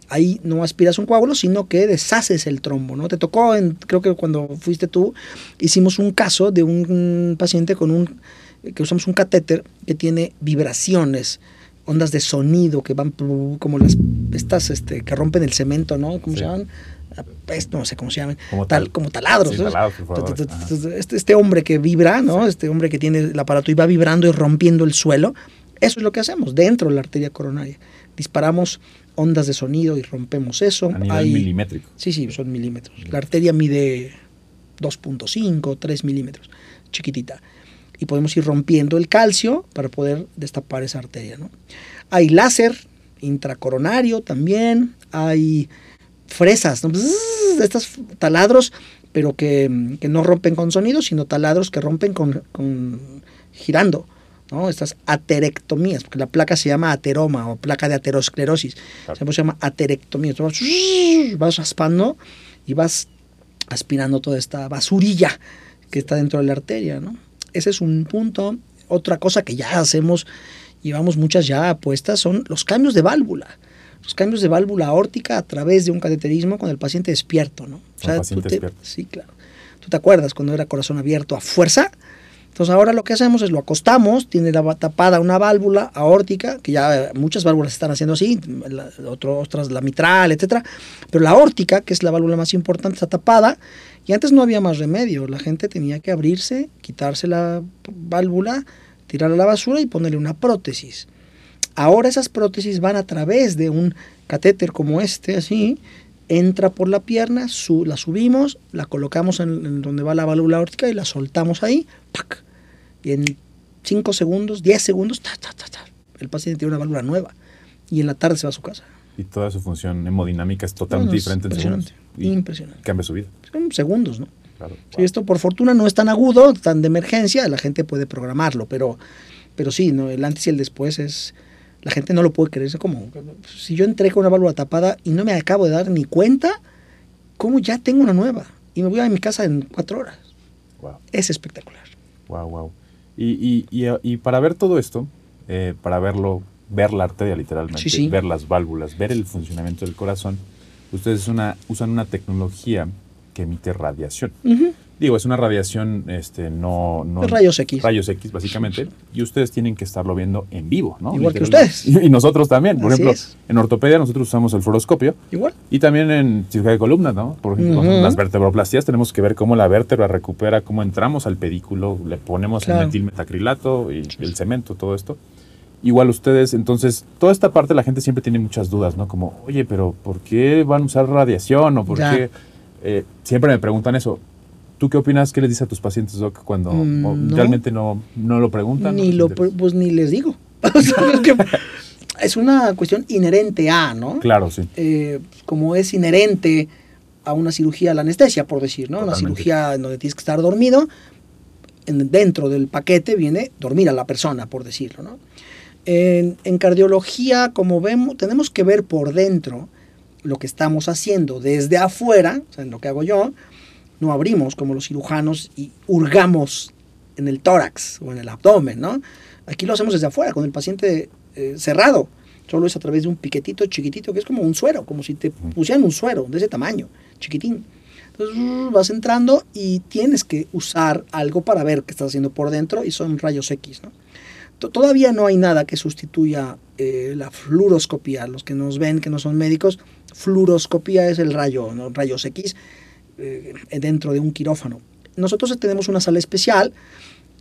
B: Ahí no aspiras un coágulo, sino que deshaces el trombo, ¿no? Te tocó, en, creo que cuando fuiste tú, hicimos un caso de un paciente con un, que usamos un catéter que tiene vibraciones, ondas de sonido que van como las, estas, este, que rompen el cemento, ¿no? ¿Cómo
A: Sí.
B: se llaman? No sé cómo se llaman.
A: Como
B: Tal,
A: tal-
B: como taladros.
A: Sí,
B: Este, este hombre que vibra, ¿no? Este hombre que tiene el aparato y va vibrando y rompiendo el suelo. Eso es lo que hacemos dentro de la arteria coronaria. Disparamos ondas de sonido y rompemos eso.
A: A nivel
B: Hay-
A: milimétrico.
B: Sí, sí, son milímetros. La arteria mide 2.5, 3 milímetros, chiquitita. Y podemos ir rompiendo el calcio para poder destapar esa arteria. ¿no? Hay láser intracoronario también. Hay fresas, ¿no? De estos taladros, pero que, que no rompen con sonido, sino taladros que rompen con, con girando. ¿no? Estas aterectomías, porque la placa se llama ateroma o placa de aterosclerosis.
A: Claro.
B: Se llama aterectomía. Zzz, vas raspando y vas aspirando toda esta basurilla que está dentro de la arteria, ¿no? Ese es un punto. Otra cosa que ya hacemos, llevamos muchas ya apuestas, son los cambios de válvula. Los cambios de válvula aórtica a través de un cateterismo con el paciente despierto, ¿no?
A: El paciente
B: tú te-
A: despierto.
B: Sí, claro. ¿Tú te acuerdas cuando era corazón abierto a fuerza? Entonces ahora lo que hacemos es lo acostamos, tiene la tapada una válvula aórtica, que ya muchas válvulas están haciendo así, la, otras la mitral, etcétera, pero la aórtica, que es la válvula más importante, está tapada y antes no había más remedio, la gente tenía que abrirse, quitarse la válvula, tirarla a la basura y ponerle una prótesis. Ahora esas prótesis van a través de un catéter como este, así, entra por la pierna, la subimos, la colocamos en, donde va la válvula aórtica y la soltamos ahí, ¡pac! y en 5 segundos, 10 segundos, el paciente tiene una válvula nueva y en la tarde se va a su casa.
A: Y toda su función hemodinámica es totalmente diferente en segundos.
B: impresionante.
A: Cambia su vida.
B: Son segundos, ¿no? Claro, esto por fortuna no es tan agudo, tan de emergencia, la gente puede programarlo, pero, pero sí, ¿no? el antes y el después es la gente no lo puede creer. Es como, si yo entré con una válvula tapada y no me acabo de dar ni cuenta, ¿cómo ya tengo una nueva? Y me voy a mi casa en cuatro horas. Es espectacular.
A: Wow, wow. Y, y, y, para ver todo esto, eh, para verlo, ver la arteria literalmente, ver las válvulas, ver el funcionamiento del corazón, ustedes una, usan una tecnología que emite radiación. Digo, es una radiación, este, no, no
B: rayos X.
A: Rayos X, básicamente. Y ustedes tienen que estarlo viendo en vivo, ¿no?
B: Igual que ustedes.
A: Y, nosotros también. Por ejemplo, en ortopedia nosotros usamos el fluoroscopio.
B: Igual.
A: Y también en cirugía de columna, ¿no? Por ejemplo, las vertebroplastías tenemos que ver cómo la vértebra recupera, cómo entramos al pedículo, le ponemos el metilmetacrilato y el cemento, todo esto. Igual ustedes, entonces, toda esta parte la gente siempre tiene muchas dudas, ¿no? Como, oye, pero ¿por qué van a usar radiación? ¿O por qué? Eh, siempre me preguntan eso. ¿Tú qué opinas? ¿Qué les dices a tus pacientes, Doc, cuando mm, realmente no, no, lo preguntan?
B: Ni lo, pues ni les digo. es una cuestión inherente a, ¿no?
A: Claro, sí.
B: Eh, como es inherente a una cirugía la anestesia, por decir, ¿no? Una cirugía donde tienes que estar dormido, dentro del paquete viene dormir a la persona, por decirlo, ¿no? En, en, cardiología, como vemos, tenemos que ver por dentro lo que estamos haciendo desde afuera, o sea, en lo que hago yo, no abrimos como los cirujanos y hurgamos en el tórax o en el abdomen, ¿no? Aquí lo hacemos desde afuera, con el paciente eh, cerrado. Solo es a través de un piquetito chiquitito que es como un suero, como si te pusieran un suero de ese tamaño, chiquitín. Entonces vas entrando y tienes que usar algo para ver qué estás haciendo por dentro y son rayos X, ¿no? Todavía no hay nada que sustituya eh, la fluoroscopía. Los que nos ven, que no son médicos, fluoroscopía es el rayo, ¿no? rayos X eh, dentro de un quirófano. Nosotros tenemos una sala especial.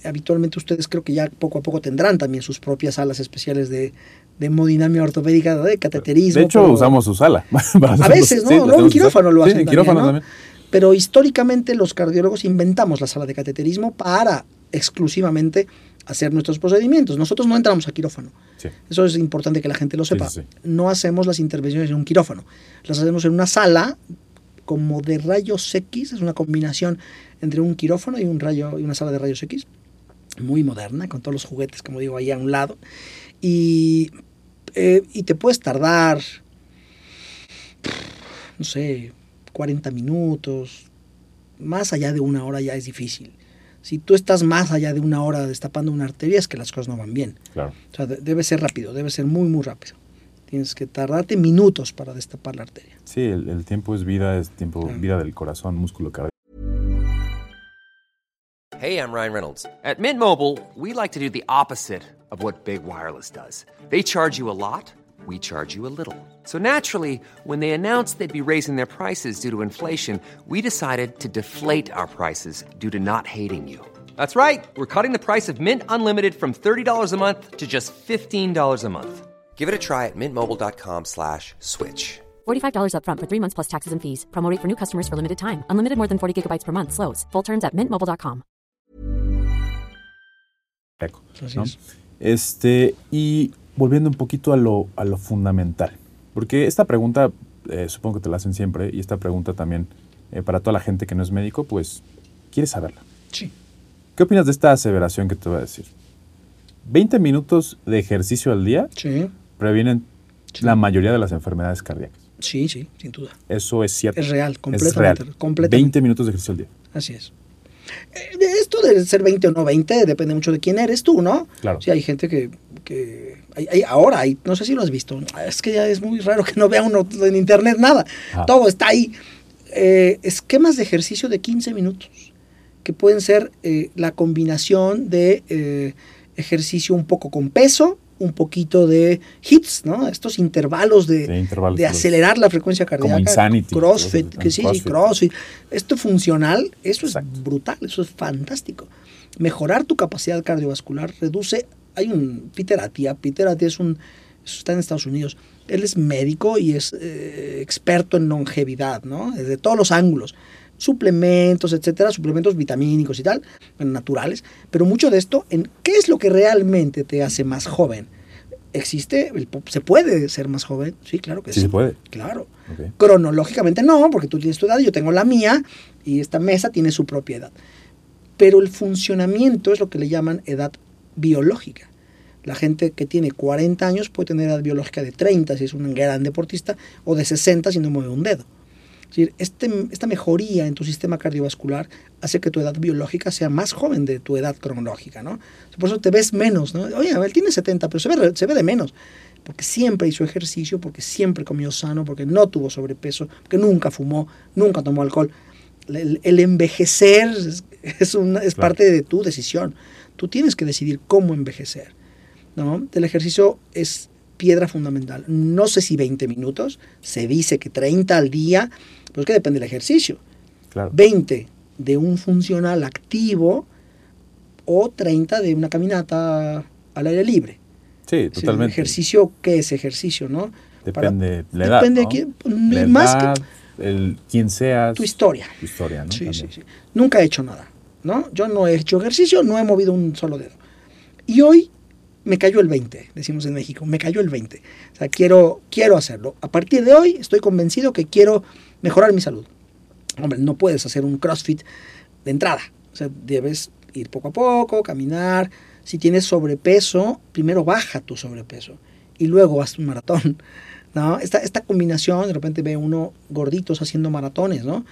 B: Habitualmente ustedes creo que ya poco a poco tendrán también sus propias salas especiales de, de hemodinamia ortopédica, de cateterismo.
A: De hecho, usamos su sala.
B: a veces, ¿no? un quirófano lo hacen también, Pero históricamente los cardiólogos inventamos la sala de cateterismo para exclusivamente hacer nuestros procedimientos. Nosotros no entramos a quirófano. Eso es importante que la gente lo sepa. no hacemos las intervenciones en un quirófano. Las hacemos en una sala como de rayos X, es una combinación entre un quirófano y un rayo y una sala de rayos X, muy moderna, con todos los juguetes, como digo, ahí a un lado. Y, eh, y te puedes tardar, no sé, 40 minutos, más allá de una hora ya es difícil. Si tú estás más allá de una hora destapando una arteria, es que las cosas no van bien.
A: Claro.
B: O sea, debe ser rápido, debe ser muy, muy rápido. Tienes que tardarte minutos para destapar la arteria.
A: Sí, el, el tiempo es vida, es tiempo, vida del corazón, músculo cardíaco.
C: Hey, I'm Ryan Reynolds. At Mint Mobile, we like to do the opposite of what Big Wireless does. They charge you a lot, we charge you a little. So naturally, when they announced they'd be raising their prices due to inflation, we decided to deflate our prices due to not hating you. That's right. We're cutting the price of Mint Unlimited from $30 a month to just $15 a month. Give it a try at mintmobile.com slash switch.
D: $45 upfront for three months plus taxes and fees. Promote for new customers for limited time. Unlimited more than 40 gigabytes per month. Slows. Full terms at mintmobile.com.
A: ¿no? Este, y volviendo un poquito a lo, a lo fundamental. Porque esta pregunta, eh, supongo que te la hacen siempre, y esta pregunta también eh, para toda la gente que no es médico, pues, quiere saberla.
B: Sí.
A: ¿Qué opinas de esta aseveración que te voy a decir? 20 minutos de ejercicio al día
B: sí
A: previenen la mayoría de las enfermedades cardíacas.
B: Sí, sí, sin duda.
A: Eso es cierto.
B: Es real, completamente.
A: Es 20 minutos de ejercicio al día.
B: Así es. Eh, esto de ser 20 o no 20 depende mucho de quién eres tú, ¿no?
A: Claro.
B: Sí, hay gente que, que hay, ahora, hay, no sé si lo has visto, es que ya es muy raro que no vea uno en internet nada. Todo está ahí. Eh, esquemas de ejercicio de 15 minutos. que pueden ser eh, la combinación de eh, ejercicio un poco con peso, un poquito de hits, ¿no? Estos intervalos de,
A: De intervalos,
B: de
A: los-
B: acelerar la frecuencia cardíaca.
A: Insanity,
B: Crossfit, que sí, sí,
A: CrossFit.
B: crossfit. Esto funcional, eso
A: Exacto.
B: es brutal, eso es fantástico. Mejorar tu capacidad cardiovascular reduce. Hay un Peter Atia, Peter Atia es un. está en Estados Unidos. Él es médico y es eh, experto en longevidad, ¿no? Desde todos los ángulos. Suplementos, etcétera, suplementos vitamínicos y tal, naturales. Pero mucho de esto, en ¿qué es lo que realmente te hace más joven? ¿Existe? el po- ¿Se puede ser más joven? Sí, claro que sí.
A: Sí se puede.
B: Claro. Cronológicamente no, porque tú tienes tu edad yo tengo la mía y esta mesa tiene su propia edad. Pero el funcionamiento es lo que le llaman edad biológica. La gente que tiene 40 años puede tener edad biológica de 30 si es un gran deportista o de 60 si no mueve un dedo. Es decir, este, esta mejoría en tu sistema cardiovascular hace que tu edad biológica sea más joven de tu edad cronológica, ¿no? Por eso te ves menos, ¿no? Oye, él tiene 70, pero se ve, se ve de menos. Porque siempre hizo ejercicio, porque siempre comió sano, porque no tuvo sobrepeso, porque nunca fumó, nunca tomó alcohol. El, el envejecer es, es una- es
A: Claro.
B: parte de tu decisión. Tú tienes que decidir cómo envejecer. ¿no? El ejercicio es piedra fundamental. No sé si 20 minutos, se dice que 30 al día, pero es que depende del ejercicio.
A: Claro.
B: 20 de un funcional activo o 30 de una caminata al aire libre.
A: Sí, totalmente.
B: ejercicio, ¿qué es ejercicio? ¿no? Para-
A: Depende la edad.
B: depende de
A: ¿no?
B: quién-
A: La
B: más que-
A: edad, el quién seas.
B: tu historia.
A: Tu historia, ¿no?
B: Sí, sí, sí. Nunca he hecho nada, ¿no? Yo no he hecho ejercicio, no he movido un solo dedo. Y hoy me cayó el 20, decimos en México, me cayó el 20. O sea, quiero, quiero hacerlo. A partir de hoy estoy convencido que quiero mejorar mi salud. Hombre, no puedes hacer un CrossFit de entrada. O sea, debes ir poco a poco, caminar. Si tienes sobrepeso, primero baja tu sobrepeso y luego haz un maratón. ¿no? Esta, esta combinación, de repente ve uno gorditos haciendo maratones, ¿no?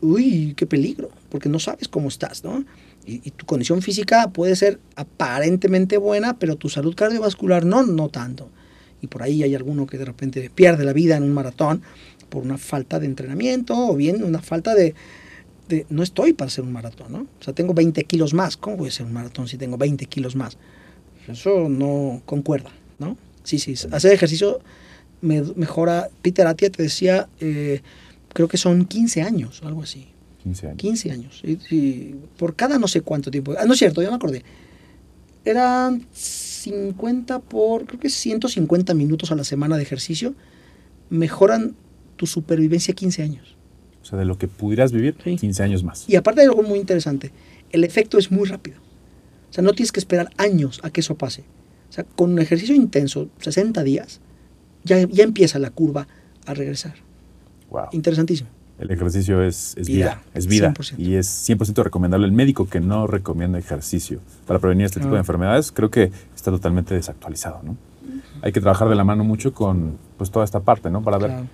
B: Uy, qué peligro, porque no sabes cómo estás, ¿no? Y, y tu condición física puede ser aparentemente buena, pero tu salud cardiovascular no, no tanto. Y por ahí hay alguno que de repente pierde la vida en un maratón por una falta de entrenamiento o bien una falta de, de- no estoy para hacer un maratón, ¿no? O sea, tengo 20 kilos más. ¿Cómo voy a hacer un maratón si tengo 20 kilos más? Eso no concuerda, ¿no? Sí, sí, hacer ejercicio me- mejora. Peter Atia te decía, eh, creo que son 15 años, algo así.
A: 15 años.
B: 15 años. Y, y por cada no sé cuánto tiempo. Ah, no es cierto, ya me acordé. Eran 50 por, creo que 150 minutos a la semana de ejercicio. Mejoran tu supervivencia 15 años.
A: O sea, de lo que pudieras vivir,
B: Sí.
A: 15 años más.
B: Y aparte hay algo muy interesante. El efecto es muy rápido. O sea, no tienes que esperar años a que eso pase. O sea, con un ejercicio intenso, 60 días, ya, ya empieza la curva a regresar.
A: Wow.
B: Interesantísimo.
A: El ejercicio es, es
B: Vida,
A: vida, es vida.
B: 100%.
A: Y es 100% recomendable. El médico que no recomienda ejercicio para prevenir este tipo
B: Ah.
A: de enfermedades, creo que está totalmente desactualizado, ¿no? Hay que trabajar de la mano mucho con pues, toda esta parte, ¿no? Para ver
B: Claro.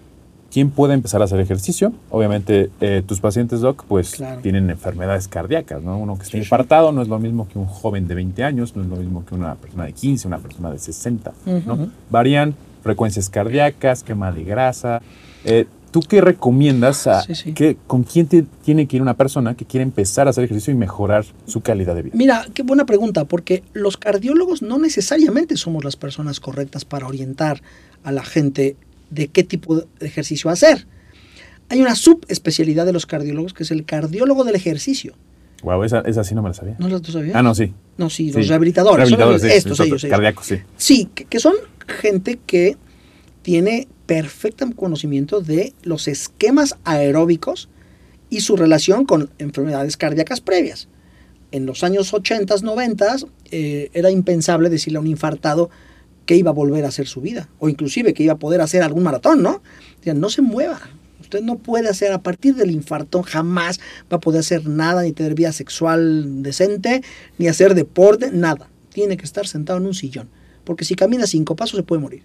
A: Quién puede empezar a hacer ejercicio. Obviamente, eh, tus pacientes, Doc, pues
B: Claro.
A: tienen enfermedades cardíacas, ¿no? Uno que está infartado no es lo mismo que un joven de 20 años, no es lo mismo que una persona de 15, una persona de 60, ¿no? Varían frecuencias cardíacas, quema de grasa. Eh, ¿Tú qué recomiendas? A,
B: Sí, sí.
A: qué- ¿Con quién te- tiene que ir una persona que quiere empezar a hacer ejercicio y mejorar su calidad de vida?
B: Mira, qué buena pregunta, porque los cardiólogos no necesariamente somos las personas correctas para orientar a la gente de qué tipo de ejercicio hacer. Hay una subespecialidad de los cardiólogos que es el cardiólogo del ejercicio.
A: Wow, esa, esa sí no me la sabía.
B: ¿No lo tú sabías?
A: Ah, no, sí.
B: No, sí,
A: Sí.
B: los rehabilitadores. son
A: Rehabilitadores,
B: los-
A: sí,
B: estos,
A: sí,
B: ellos, ellos.
A: Cardíacos, sí.
B: Sí, que, que son gente que tiene perfecto conocimiento de los esquemas aeróbicos y su relación con enfermedades cardíacas previas. En los años 80, 90 eh, era impensable decirle a un infartado que iba a volver a hacer su vida, o inclusive que iba a poder hacer algún maratón, ¿no? Decían, no se mueva, usted no puede hacer, a partir del infarto jamás va a poder hacer nada, ni tener vida sexual decente, ni hacer deporte, nada. Tiene que estar sentado en un sillón, porque si camina cinco pasos se puede morir.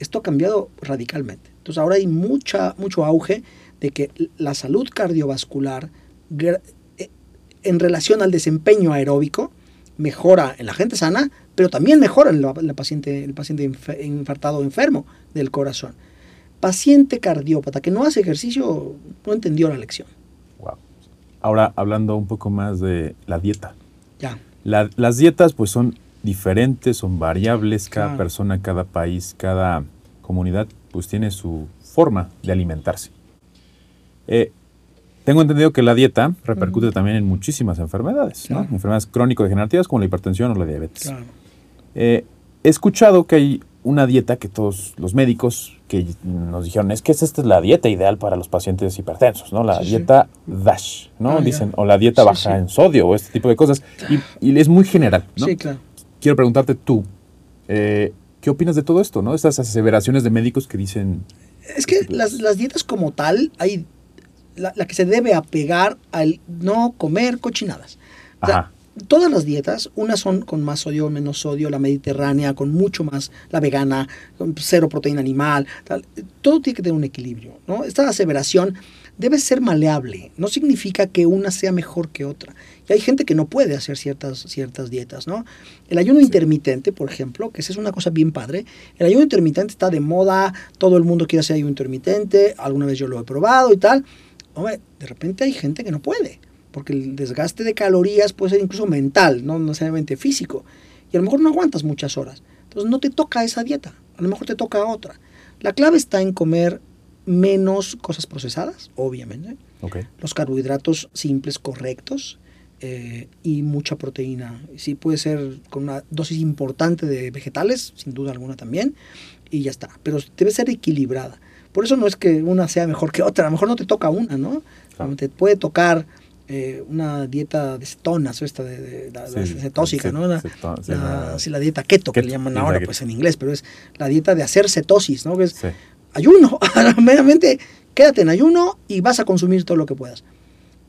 B: Esto ha cambiado radicalmente. Entonces ahora hay mucha, mucho auge de que la salud cardiovascular eh, en relación al desempeño aeróbico mejora en la gente sana, pero también mejora en la, la paciente, el paciente inf- infartado o enfermo del corazón. Paciente cardiópata que no hace ejercicio no entendió la lección.
A: Wow. Ahora, hablando un poco más de la dieta.
B: Ya.
A: La- las dietas pues son diferentes, son variables, cada
B: Claro.
A: persona, cada país, cada comunidad pues tiene su forma de alimentarse. Eh, tengo entendido que la dieta repercute también en muchísimas enfermedades, ¿no? Enfermedades crónico-degenerativas como la hipertensión o la diabetes.
B: Claro.
A: Eh, he escuchado que hay una dieta que todos los médicos que nos dijeron es que esta es la dieta ideal para los pacientes hipertensos, ¿no? La
B: Sí, sí.
A: dieta DASH, ¿no?
B: Ah, ya.
A: Dicen, o la dieta
B: Sí,
A: baja en sodio o este tipo de cosas. Y, y es muy general, ¿no?
B: Sí, claro.
A: Quiero preguntarte tú, eh, ¿qué opinas de todo esto, no? Estas aseveraciones de médicos que dicen,
B: Es que las, las dietas como tal, hay la, la que se debe apegar al no comer cochinadas. O sea,
A: Ajá.
B: Todas las dietas, unas son con más sodio o menos sodio, la mediterránea con mucho más, la vegana, con cero proteína animal, tal, todo tiene que tener un equilibrio. ¿no? Esta aseveración debe ser maleable, no significa que una sea mejor que otra. Y hay gente que no puede hacer ciertas, ciertas dietas. ¿no? El ayuno intermitente, por ejemplo, que esa es una cosa bien padre, el ayuno intermitente está de moda, todo el mundo quiere hacer ayuno intermitente, alguna vez yo lo he probado y tal. Hombre, de repente hay gente que no puede, porque el desgaste de calorías puede ser incluso mental, no necesariamente físico. Y a lo mejor no aguantas muchas horas. Entonces no te toca esa dieta, a lo mejor te toca otra. La clave está en comer menos cosas procesadas, obviamente,
A: ok,
B: los carbohidratos simples correctos eh, y mucha proteína. Sí puede ser con una dosis importante de vegetales, sin duda alguna también, y ya está. Pero debe ser equilibrada. Por eso no es que una sea mejor que otra, a lo mejor no te toca una, ¿no?
A: Claro.
B: Te puede tocar eh, una dieta de cetonas, o esta de, de- la, la
A: Sí,
B: cetósica,
A: cet-
B: ¿no? La,
A: ceto- sí,
B: la-
A: la-
B: sí, la dieta keto, que le llaman ahora, pues en inglés, pero es la dieta de hacer cetosis, ¿no? Que es ayuno, meramente quédate en ayuno y vas a consumir todo lo que puedas.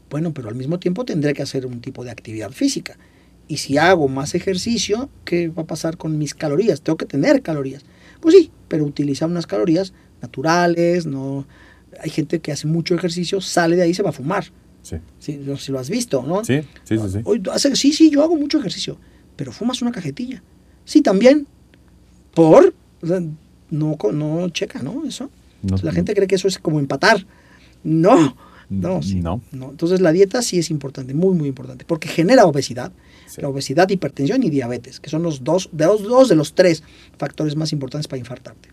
B: Bueno, pero al mismo tiempo tendré que hacer un tipo de actividad física. Y si hago más ejercicio, ¿qué va a pasar con mis calorías? Tengo que tener calorías. Pues sí, pero utilizar unas calorías naturales, no... Hay gente que hace mucho ejercicio, sale de ahí y se va a fumar.
A: Sí,
B: Sí, no sé si lo has visto, ¿no?
A: sí, sí, sí, sí.
B: Hoy hace- sí, sí, yo hago mucho ejercicio, pero fumas una cajetilla. Sí, también. ¿Por? O sea, no, no checa, ¿no? Eso.
A: No-
B: la gente cree que eso es como empatar. No, no, sí,
A: No.
B: Entonces la dieta sí es importante, muy, muy importante, porque genera obesidad.
A: Sí.
B: La obesidad, hipertensión y diabetes, que son los dos de, los dos de los tres factores más importantes para infartarte.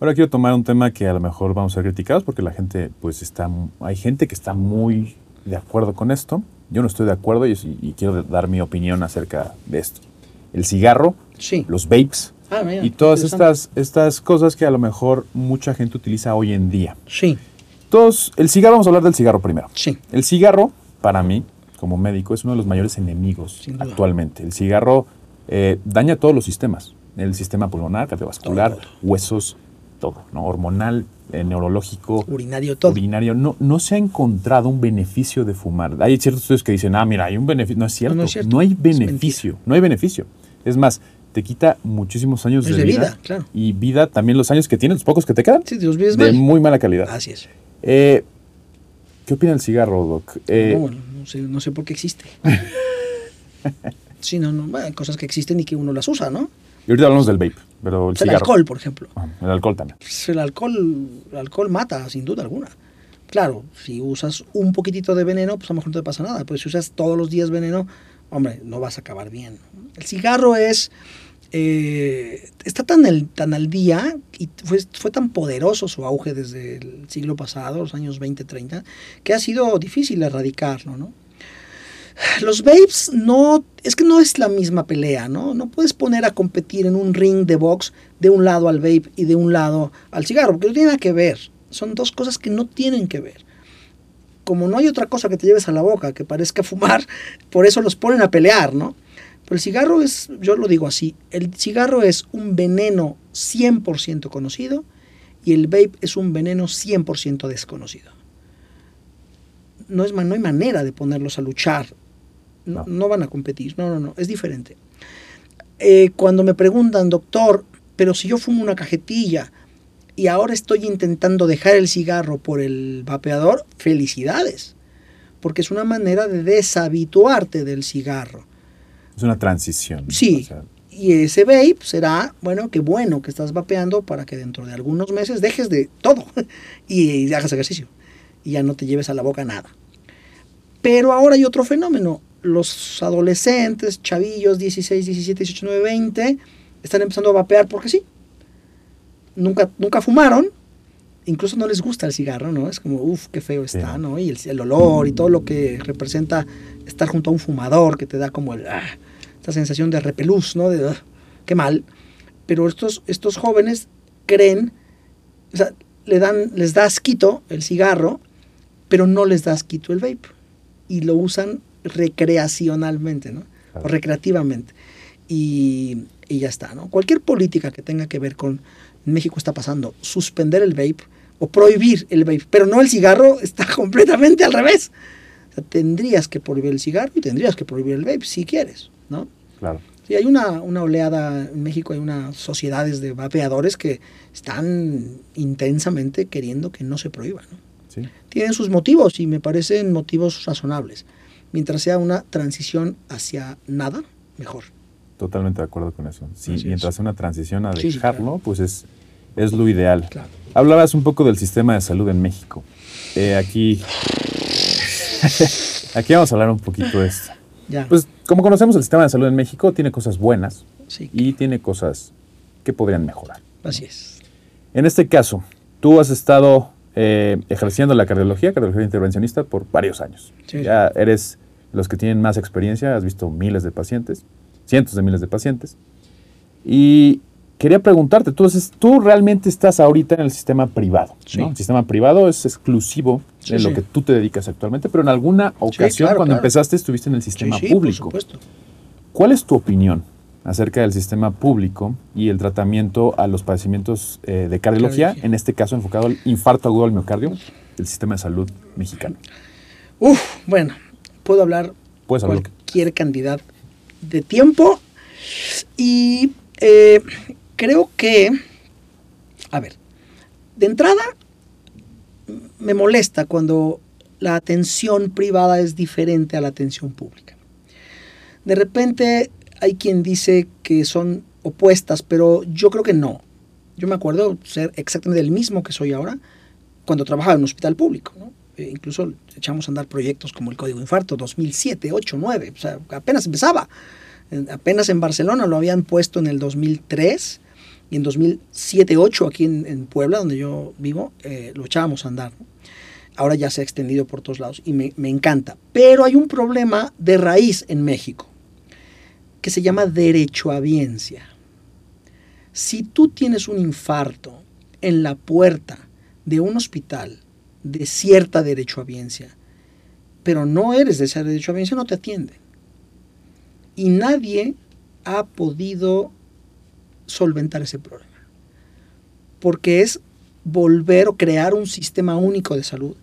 A: Ahora quiero tomar un tema que a lo mejor vamos a ser criticados porque la gente, pues está, hay gente que está muy de acuerdo con esto. Yo no estoy de acuerdo y, y quiero dar mi opinión acerca de esto. El cigarro,
B: Sí.
A: los vapes
B: Ah, mira,
A: y todas estas, estas cosas que a lo mejor mucha gente utiliza hoy en día.
B: Sí,
A: Todos, el cigarro, vamos a hablar del cigarro primero.
B: sí.
A: El cigarro, para mí, como médico, es uno de los mayores enemigos actualmente. El cigarro eh, daña todos los sistemas. El sistema pulmonar, cardiovascular,
B: Todo, todo.
A: huesos, todo. ¿no? Hormonal, neurológico,
B: Urinario, todo.
A: urinario. No, no se ha encontrado un beneficio de fumar. Hay ciertos estudios que dicen, ah, mira, hay un beneficio. No es cierto.
B: no
A: No,
B: es cierto.
A: hay beneficio. no hay beneficio. Es más, te quita muchísimos años de,
B: de
A: vida.
B: vida, claro.
A: Y vida también los años que tienes, los pocos que te quedan.
B: Sí, vives
A: de
B: mal.
A: muy mala calidad.
B: Así es.
A: Eh, ¿Qué opina del cigarro, Doc? Eh,
B: no, no sé, no sé por qué existe. sí, no, no, bueno, hay cosas que existen y que uno las usa, ¿no?
A: Y ahorita hablamos del vape, pero el
B: alcohol, por ejemplo.
A: Ah, el alcohol también.
B: Pues el alcohol, el alcohol mata, sin duda alguna. Claro, si usas un poquitito de veneno, pues a lo mejor no te pasa nada. Pero si usas todos los días veneno, hombre, no vas a acabar bien. El cigarro es. eh, está tan, el- tan al día y fue, fue tan poderoso su auge desde el siglo pasado, los años 20, 30, que ha sido difícil erradicarlo, ¿no? Los vapes no, es que no es la misma pelea, ¿no? No puedes poner a competir en un ring de box de un lado al vape y de un lado al cigarro, porque no tiene nada que ver. Son dos cosas que no tienen que ver. Como no hay otra cosa que te lleves a la boca que parezca fumar, por eso los ponen a pelear, ¿no? Pero el cigarro es, yo lo digo así, el cigarro es un veneno 100% conocido y el vape es un veneno 100% desconocido. No, es, no hay manera de ponerlos a luchar. No,
A: No.
B: van a competir. No, no, no. Es diferente. Eh, cuando me preguntan, doctor, pero si yo fumo una cajetilla y ahora estoy intentando dejar el cigarro por el vapeador, felicidades. Porque es una manera de deshabituarte del cigarro.
A: Es una transición.
B: Sí.
A: O sea,
B: Y ese vape será, bueno, qué bueno que estás vapeando para que dentro de algunos meses dejes de todo y hagas ejercicio y ya no te lleves a la boca nada. Pero ahora hay otro fenómeno. Los adolescentes, chavillos, 16, 17, 18, 19, 20, están empezando a vapear porque sí. Nunca, nunca fumaron, incluso no les gusta el cigarro, ¿no? Es como, uff, qué feo está. ¿no? Y el, el olor y todo lo que representa estar junto a un fumador que te da como el, ah, esta sensación de repelús, ¿no? De, ah, qué mal. Pero estos, estos jóvenes creen, o sea, le dan, les da asquito el cigarro, pero no les da asquito el vape. Y lo usan recreacionalmente, ¿no?
A: Claro.
B: O recreativamente. Y, y ya está, ¿no? Cualquier política que tenga que ver con, México está pasando, suspender el vape o prohibir el vape, pero no el cigarro, está completamente al revés. O sea, tendrías que prohibir el cigarro y tendrías que prohibir el vape si quieres, ¿no?
A: Claro.
B: Sí, hay una, una oleada en México, hay unas sociedades de vapeadores que están intensamente queriendo que no se prohíba. ¿no?
A: Sí.
B: Tienen sus motivos y me parecen motivos razonables. Mientras sea una transición hacia nada, mejor.
A: Totalmente de acuerdo con eso. Sí,
B: Así es.
A: mientras una transición a
B: Sí, sí,
A: dejarlo,
B: claro.
A: pues es, es lo ideal.
B: Claro.
A: Hablabas un poco del sistema de salud en México. Eh, aquí, aquí vamos a hablar un poquito de esto.
B: Ya.
A: Pues como conocemos el sistema de salud en México, tiene cosas buenas
B: sí,
A: y tiene cosas que podrían mejorar.
B: así es.
A: En este caso, tú has estado eh, ejerciendo la cardiología, cardiología intervencionista, por varios años.
B: Sí.
A: Ya eres los que tienen más experiencia, has visto miles de pacientes, cientos de miles de pacientes. Y quería preguntarte, tú, haces- tú realmente estás ahorita en el sistema privado.
B: Sí.
A: ¿no? El sistema privado es exclusivo
B: Sí,
A: de lo
B: sí.
A: que tú te dedicas actualmente, pero en alguna ocasión
B: claro,
A: cuando
B: claro.
A: empezaste estuviste en el sistema público.
B: Por supuesto.
A: ¿Cuál es tu opinión acerca del sistema público y el tratamiento a los padecimientos eh, de cardiología,
B: Cardiología.
A: en este caso enfocado al infarto agudo al miocardio del sistema de salud mexicano?
B: Uf, bueno, puedo hablar
A: Puedes hablar.
B: cualquier cantidad de tiempo y eh, creo que, a ver, de entrada me molesta cuando la atención privada es diferente a la atención pública. De repente hay quien dice que son opuestas, pero yo creo que no. Yo me acuerdo ser exactamente el mismo que soy ahora cuando trabajaba en un hospital público. ¿no? Eh, incluso echamos a andar proyectos como el Código Infarto 2007, 8, 9, o sea, apenas empezaba. Apenas en Barcelona lo habían puesto en el 2003 y en 2007, 8 aquí en, Puebla, donde yo vivo, eh, lo echábamos a andar. Ahora ya se ha extendido por todos lados y me, me encanta. Pero hay un problema de raíz en México que se llama derechohabiencia. Si tú tienes un infarto en la puerta de un hospital de cierta derechohabiencia, pero no eres de esa derechohabiencia, no te atienden. Y nadie ha podido solventar ese problema. Porque es volver o crear un sistema único de salud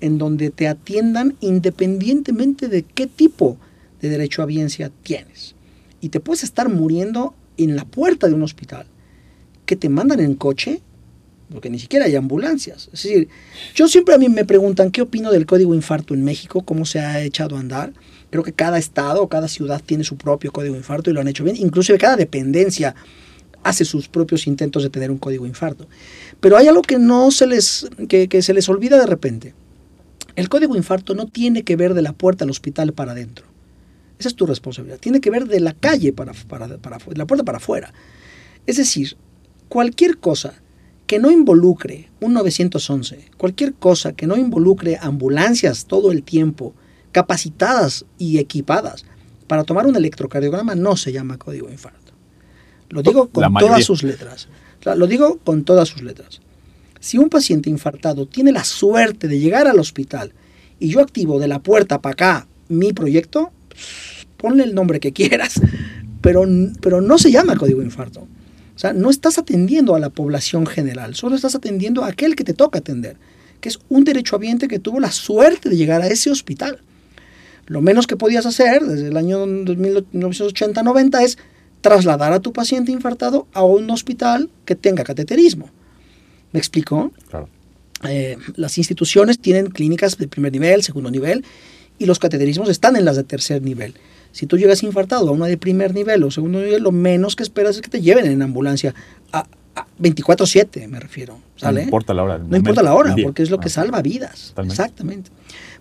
B: en donde te atiendan independientemente de qué tipo de derechohabiencia tienes. Y te puedes estar muriendo en la puerta de un hospital que te mandan en coche porque ni siquiera hay ambulancias. Es decir, yo siempre a mí me preguntan qué opino del código infarto en México, cómo se ha echado a andar. Creo que cada estado cada ciudad tiene su propio código infarto y lo han hecho bien. Inclusive cada dependencia hace sus propios intentos de tener un código infarto. Pero hay algo que no se les, que, que se les olvida de repente. El código infarto no tiene que ver de la puerta al hospital para adentro. Esa es tu responsabilidad. Tiene que ver de la calle para, para, para, de la puerta para afuera. Es decir, cualquier cosa que no involucre un 911, cualquier cosa que no involucre ambulancias todo el tiempo, capacitadas y equipadas para tomar un electrocardiograma, no se llama código infarto. Lo digo con todas sus letras. Lo digo con todas sus letras. Si un paciente infartado tiene la suerte de llegar al hospital y yo activo de la puerta para acá mi proyecto, ponle el nombre que quieras, pero, pero no se llama código infarto. O sea, no estás atendiendo a la población general, solo estás atendiendo a aquel que te toca atender, que es un derechohabiente que tuvo la suerte de llegar a ese hospital. Lo menos que podías hacer desde el año 1980-90 es trasladar a tu paciente infartado a un hospital que tenga cateterismo. ¿Me explico?
A: Claro.
B: Eh, las instituciones tienen clínicas de primer nivel, segundo nivel, y los cateterismos están en las de tercer nivel. Si tú llegas infartado a una de primer nivel o segundo nivel, lo menos que esperas es que te lleven en ambulancia a, Ah, 24/7 me refiero, ¿sale?
A: No importa la hora.
B: No importa la hora, porque es lo que
A: Ah,
B: salva vidas.
A: Totalmente.
B: Exactamente.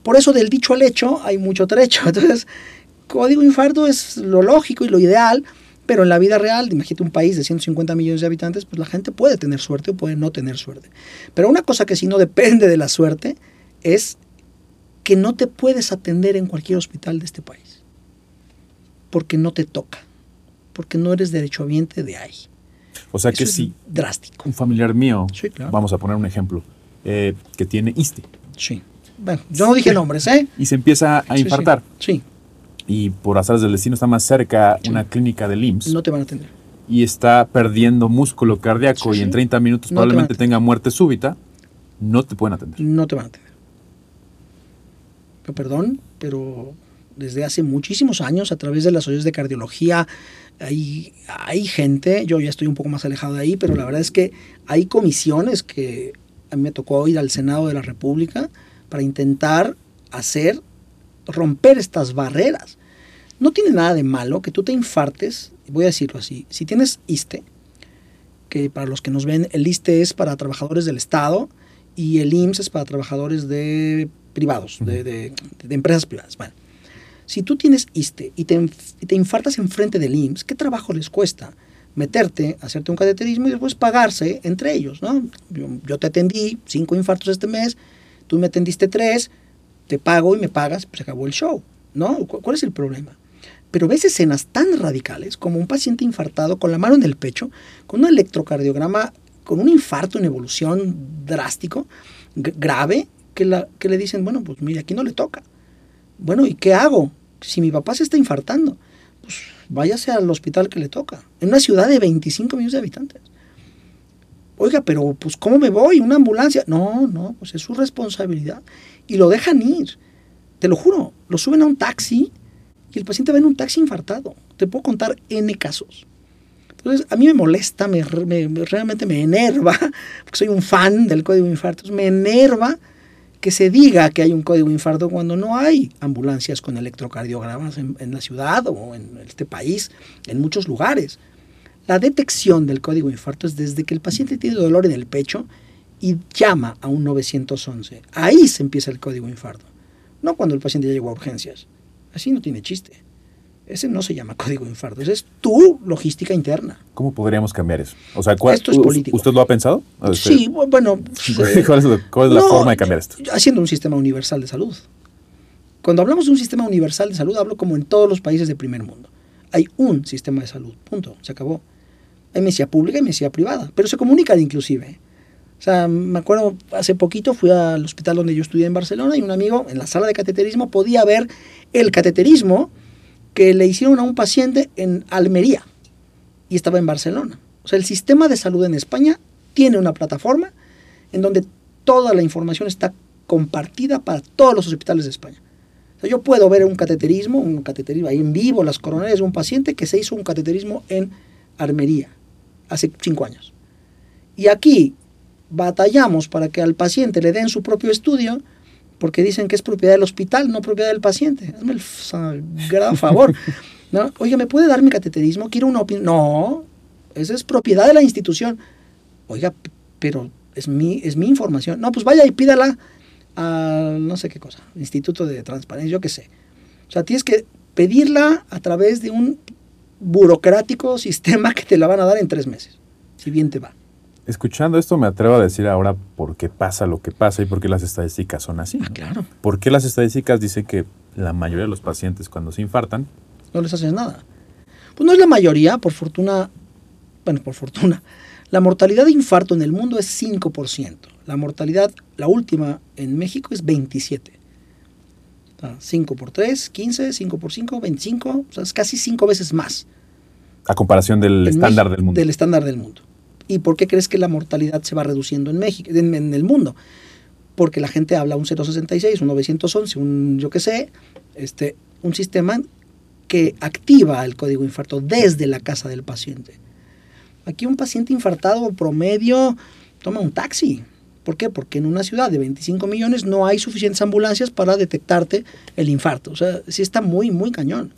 B: Por eso del dicho al hecho hay mucho trecho. Entonces, código infarto es lo lógico y lo ideal, pero en la vida real, imagínate un país de 150 millones de habitantes, pues la gente puede tener suerte o puede no tener suerte. Pero una cosa que sí no depende de la suerte es que no te puedes atender en cualquier hospital de este país. Porque no te toca. Porque no eres derechohabiente de ahí.
A: O sea que si
B: drástico.
A: un familiar mío,
B: Sí, claro.
A: vamos a poner un ejemplo, eh, que tiene ISTE
B: Sí. Bueno, yo no dije nombres, ¿eh?
A: y se empieza a
B: Sí, sí.
A: infartar
B: Sí,
A: y por azares del destino está más cerca una clínica del IMSS
B: no te van a atender.
A: y está perdiendo músculo cardíaco
B: Sí,
A: y en
B: sí.
A: 30 minutos
B: No
A: probablemente tenga muerte súbita, no te pueden atender.
B: No te van a atender. Pero, perdón, pero desde hace muchísimos años, a través de las sociedades de cardiología, hay, hay gente, yo ya estoy un poco más alejado de ahí, pero la verdad es que hay comisiones que a mí me tocó ir al Senado de la República para intentar hacer, romper estas barreras. No tiene nada de malo que tú te infartes, voy a decirlo así, si tienes ISTE, que para los que nos ven, el ISTE es para trabajadores del Estado y el IMSS es para trabajadores de privados, de, de- de empresas privadas. Bueno, si tú tienes ISTE y te, y te infartas enfrente del IMSS, ¿qué trabajo les cuesta? Meterte, hacerte un cateterismo y después pagarse entre ellos, ¿no? Yo, yo te atendí cinco infartos este mes, tú me atendiste tres, te pago y me pagas, pues acabó el show, ¿no? ¿Cu- ¿Cuál es el problema? Pero ves escenas tan radicales como un paciente infartado con la mano en el pecho, con un electrocardiograma, con un infarto en evolución drástico, grave, que, la, que le dicen, bueno, pues mire, aquí no le toca. Bueno, ¿y qué hago? Si mi papá se está infartando, pues váyase al hospital que le toca, en una ciudad de 25 millones de habitantes. Oiga, pero pues ¿cómo me voy? ¿Una ambulancia? No, no, pues es su responsabilidad. Y lo dejan ir. Te lo juro, lo suben a un taxi y el paciente va en un taxi infartado. Te puedo contar N casos. Entonces, a mí me molesta, me, me- me- realmente me enerva, porque soy un fan del código de infartos, me enerva que se diga que hay un código infarto cuando no hay ambulancias con electrocardiogramas en, la ciudad o en este país, en muchos lugares. La detección del código infarto es desde que el paciente tiene dolor en el pecho y llama a un 911. Ahí se empieza el código infarto. No cuando el paciente ya llegó a urgencias. Así no tiene chiste. Ese no se llama código de infarto. Ese es tu logística interna.
A: ¿Cómo podríamos cambiar eso? O sea, ¿cuál-
B: Esto es
A: u-
B: político.
A: ¿Usted lo ha pensado?
B: Sí, bu- bueno.
A: ¿Cuál es, la- cuál es la forma de cambiar esto?
B: Haciendo un sistema universal de salud. Cuando hablamos de un sistema universal de salud, hablo como en todos los países de primer mundo. Hay un sistema de salud, punto, se acabó. Hay medicina pública y medicina privada, pero se comunican inclusive. O sea, me acuerdo, hace poquito fui al hospital donde yo estudié en Barcelona y un amigo en la sala de cateterismo podía ver el cateterismo que le hicieron a un paciente en Almería y estaba en Barcelona. O sea, el sistema de salud en España tiene una plataforma en donde toda la información está compartida para todos los hospitales de España. O sea, yo puedo ver un cateterismo, un cateterismo ahí en vivo, las coronarias de un paciente que se hizo un cateterismo en Armería hace cinco años. Y aquí batallamos para que al paciente le den su propio estudio porque dicen que es propiedad del hospital, no propiedad del paciente. Hazme el sagrado favor. ¿no? Oye, ¿me puede dar mi cateterismo? Quiero una opinión. No, esa es propiedad de la institución. Oiga, pero es mi, es mi información. No, pues vaya y pídala a no sé qué cosa, Instituto de Transparencia, yo qué sé. O sea, tienes que pedirla a través de un burocrático sistema que te la van a dar en tres meses, si bien te va.
A: Escuchando esto me atrevo a decir ahora por qué pasa lo que pasa y por qué las estadísticas son así.
B: Ah, claro.
A: ¿Por qué las estadísticas dicen que la mayoría de los pacientes cuando se infartan
B: no les haces nada. Pues no es la mayoría, por fortuna, bueno, por fortuna. La mortalidad de infarto en el mundo es 5%. La mortalidad, la última en México es 27. O sea, 5 por 3, 15, 5 por 5, 25, o sea, es casi 5 veces más.
A: a comparación del
B: en
A: estándar
B: México-
A: del mundo?
B: Del estándar del mundo. ¿Y por qué crees que la mortalidad se va reduciendo en México, en, el mundo? Porque la gente habla un 066, un 911, un yo qué sé, este, un sistema que activa el código infarto desde la casa del paciente. Aquí un paciente infartado promedio toma un taxi. ¿Por qué? Porque en una ciudad de 25 millones no hay suficientes ambulancias para detectarte el infarto. O sea, sí está muy, muy cañón.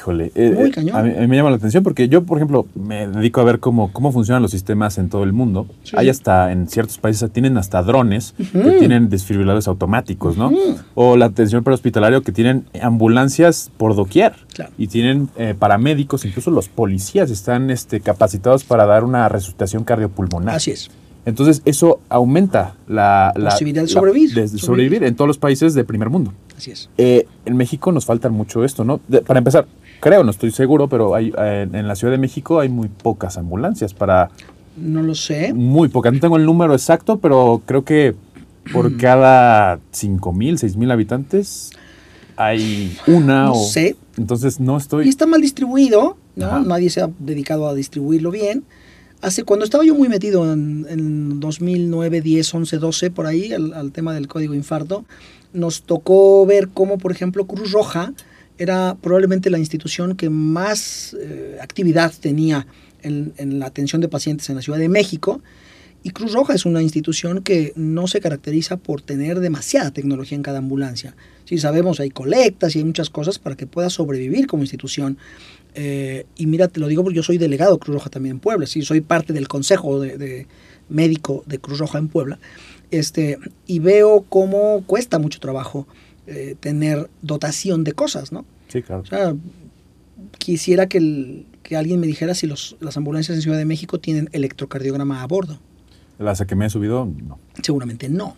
A: Híjole, eh, eh,
B: cañón.
A: A, mí, a mí me llama la atención porque yo, por ejemplo, me dedico a ver cómo, cómo funcionan los sistemas en todo el mundo.
B: Sí,
A: Hay hasta, en ciertos países, tienen hasta drones que tienen desfibriladores automáticos, ¿no? O la atención prehospitalario que tienen ambulancias por doquier.
B: Claro.
A: Y tienen eh, paramédicos, incluso los policías están este, capacitados para dar una resucitación cardiopulmonar.
B: Así es.
A: Entonces, eso aumenta la, la
B: Posibilidad de
A: la-
B: sobrevivir.
A: en todos los países de primer mundo.
B: Así es.
A: Eh, en México nos falta mucho esto, ¿no? De- para empezar, creo, no estoy seguro, pero hay, en la Ciudad de México hay muy pocas ambulancias para...
B: No lo sé.
A: Muy pocas. No tengo el número exacto, pero creo que por cada 5 mil, 6 mil habitantes hay una
B: No
A: o...
B: sé.
A: Entonces no estoy...
B: Y está mal distribuido, ¿no?
A: Ajá.
B: Nadie se ha dedicado a distribuirlo bien. Hace, cuando estaba yo muy metido en, en 2009, 10, 11, 12, por ahí, al, al tema del código infarto, nos tocó ver cómo, por ejemplo, Cruz Roja era probablemente la institución que más eh, actividad tenía en, la atención de pacientes en la Ciudad de México. Y Cruz Roja es una institución que no se caracteriza por tener demasiada tecnología en cada ambulancia. Sí, sabemos, hay colectas y hay muchas cosas para que pueda sobrevivir como institución. Eh, y mira, te lo digo porque yo soy delegado de Cruz Roja también en Puebla, sí, soy parte del consejo de, de médico de Cruz Roja en Puebla. Este, y veo cómo cuesta mucho trabajo eh, tener dotación de cosas, ¿no?
A: Sí, claro.
B: O sea, quisiera que, el- que alguien me dijera si los, las ambulancias en Ciudad de México tienen electrocardiograma a bordo.
A: Las que me he subido, no.
B: Seguramente no.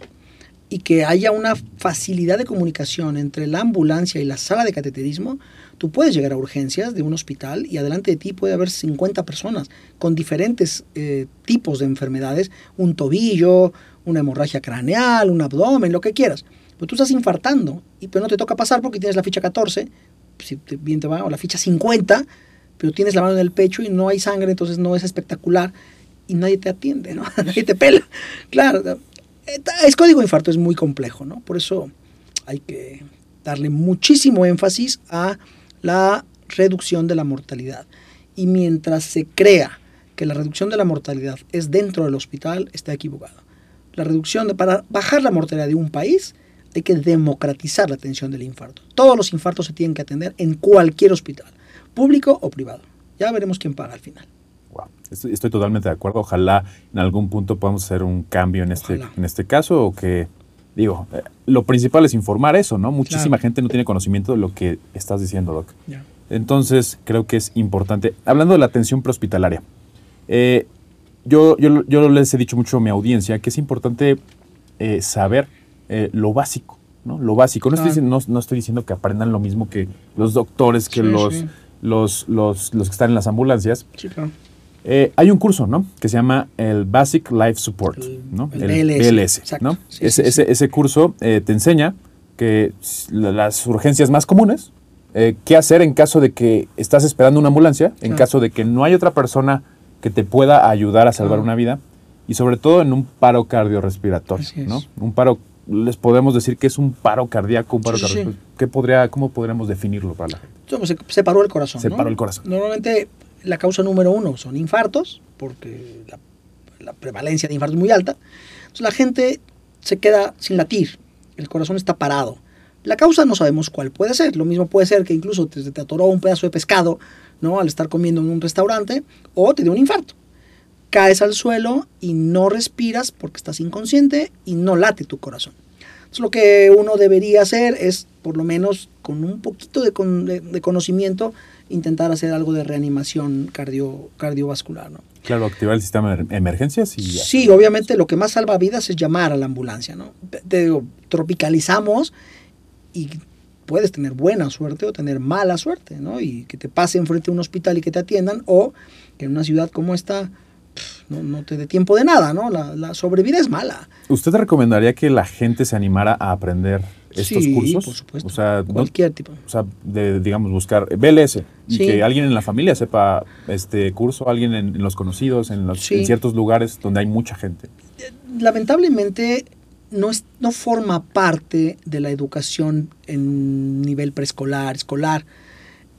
B: Y que haya una facilidad de comunicación entre la ambulancia y la sala de cateterismo, tú puedes llegar a urgencias de un hospital y adelante de ti puede haber 50 personas con diferentes eh, tipos de enfermedades, un tobillo, una hemorragia craneal, un abdomen, lo que quieras. Pero tú estás infartando y pero no te toca pasar porque tienes la ficha 14, si bien te va, o la ficha 50, pero tienes la mano en el pecho y no hay sangre, entonces no es espectacular y nadie te atiende, ¿no? nadie te pela. Claro, es código infarto es muy complejo, ¿no? Por eso hay que darle muchísimo énfasis a la reducción de la mortalidad. Y mientras se crea que la reducción de la mortalidad es dentro del hospital, está equivocado. La reducción de, para bajar la mortalidad de un país hay que democratizar la atención del infarto. Todos los infartos se tienen que atender en cualquier hospital, público o privado. Ya veremos quién paga al final.
A: Wow. Estoy, estoy totalmente de acuerdo. Ojalá en algún punto podamos hacer un cambio en este,
B: Ojalá.
A: en este caso o que, digo, eh, lo principal es informar eso, ¿no? Muchísima
B: Claro.
A: gente no tiene conocimiento de lo que estás diciendo, Doc. Entonces, creo que es importante. Hablando de la atención prehospitalaria, eh, yo, yo, yo les he dicho mucho a mi audiencia que es importante eh, saber eh, lo básico, ¿no? Lo básico. No, estoy, diciendo- no, no estoy diciendo que aprendan lo mismo que los doctores, que
B: Sí,
A: los,
B: sí.
A: Los, los, los que están en las ambulancias.
B: Sí, claro.
A: Eh, hay un curso, ¿no? Que se llama el Basic Life Support,
B: El-
A: ¿no?
B: el BLS, exacto.
A: ¿no?
B: Sí,
A: ese, curso eh, te enseña que las urgencias más comunes, eh, qué hacer en caso de que estás esperando una ambulancia, en caso de que no hay otra persona que te pueda ayudar a salvar una vida, y sobre todo en un paro cardiorrespiratorio. ¿no? Un paro, les podemos decir que es un paro cardíaco, un paro
B: Sí, sí, sí.
A: cardiorrespiratorio. ¿Qué podría, ¿Cómo podríamos definirlo para la gente?
B: Entonces, Se, se paró el corazón.
A: Se
B: ¿no?
A: paró el corazón.
B: Normalmente la causa número uno son infartos, porque la, la prevalencia de infartos es muy alta. Entonces la gente se queda sin latir, el corazón está parado. La causa no sabemos cuál puede ser. Lo mismo puede ser que incluso te, te atoró un pedazo de pescado ¿no? al estar comiendo en un restaurante o te dio un infarto. Caes al suelo y no respiras porque estás inconsciente y no late tu corazón. Entonces, lo que uno debería hacer es, por lo menos con un poquito de, con- de- de conocimiento, intentar hacer algo de reanimación cardio, cardiovascular. ¿no?
A: Claro, activar el sistema de emergencias y.
B: Sí, obviamente lo que más salva vidas es llamar a la ambulancia. ¿no? Te- digo, tropicalizamos y puedes tener buena suerte o tener mala suerte, ¿no? Y que te pase enfrente a un hospital y que te atiendan, o que en una ciudad como esta no, no te dé tiempo de nada, ¿no? La, la sobrevida es mala.
A: ¿Usted recomendaría que la gente se animara a aprender estos
B: Sí,
A: cursos?
B: por supuesto.
A: O sea, no-
B: Cualquier tipo.
A: o sea, de, digamos, buscar BLS y
B: Sí.
A: que alguien en la familia sepa este curso, alguien en, en los conocidos, en, los,
B: Sí.
A: en ciertos lugares donde hay mucha gente.
B: lamentablemente no, es, no forma parte de la educación en nivel preescolar, escolar.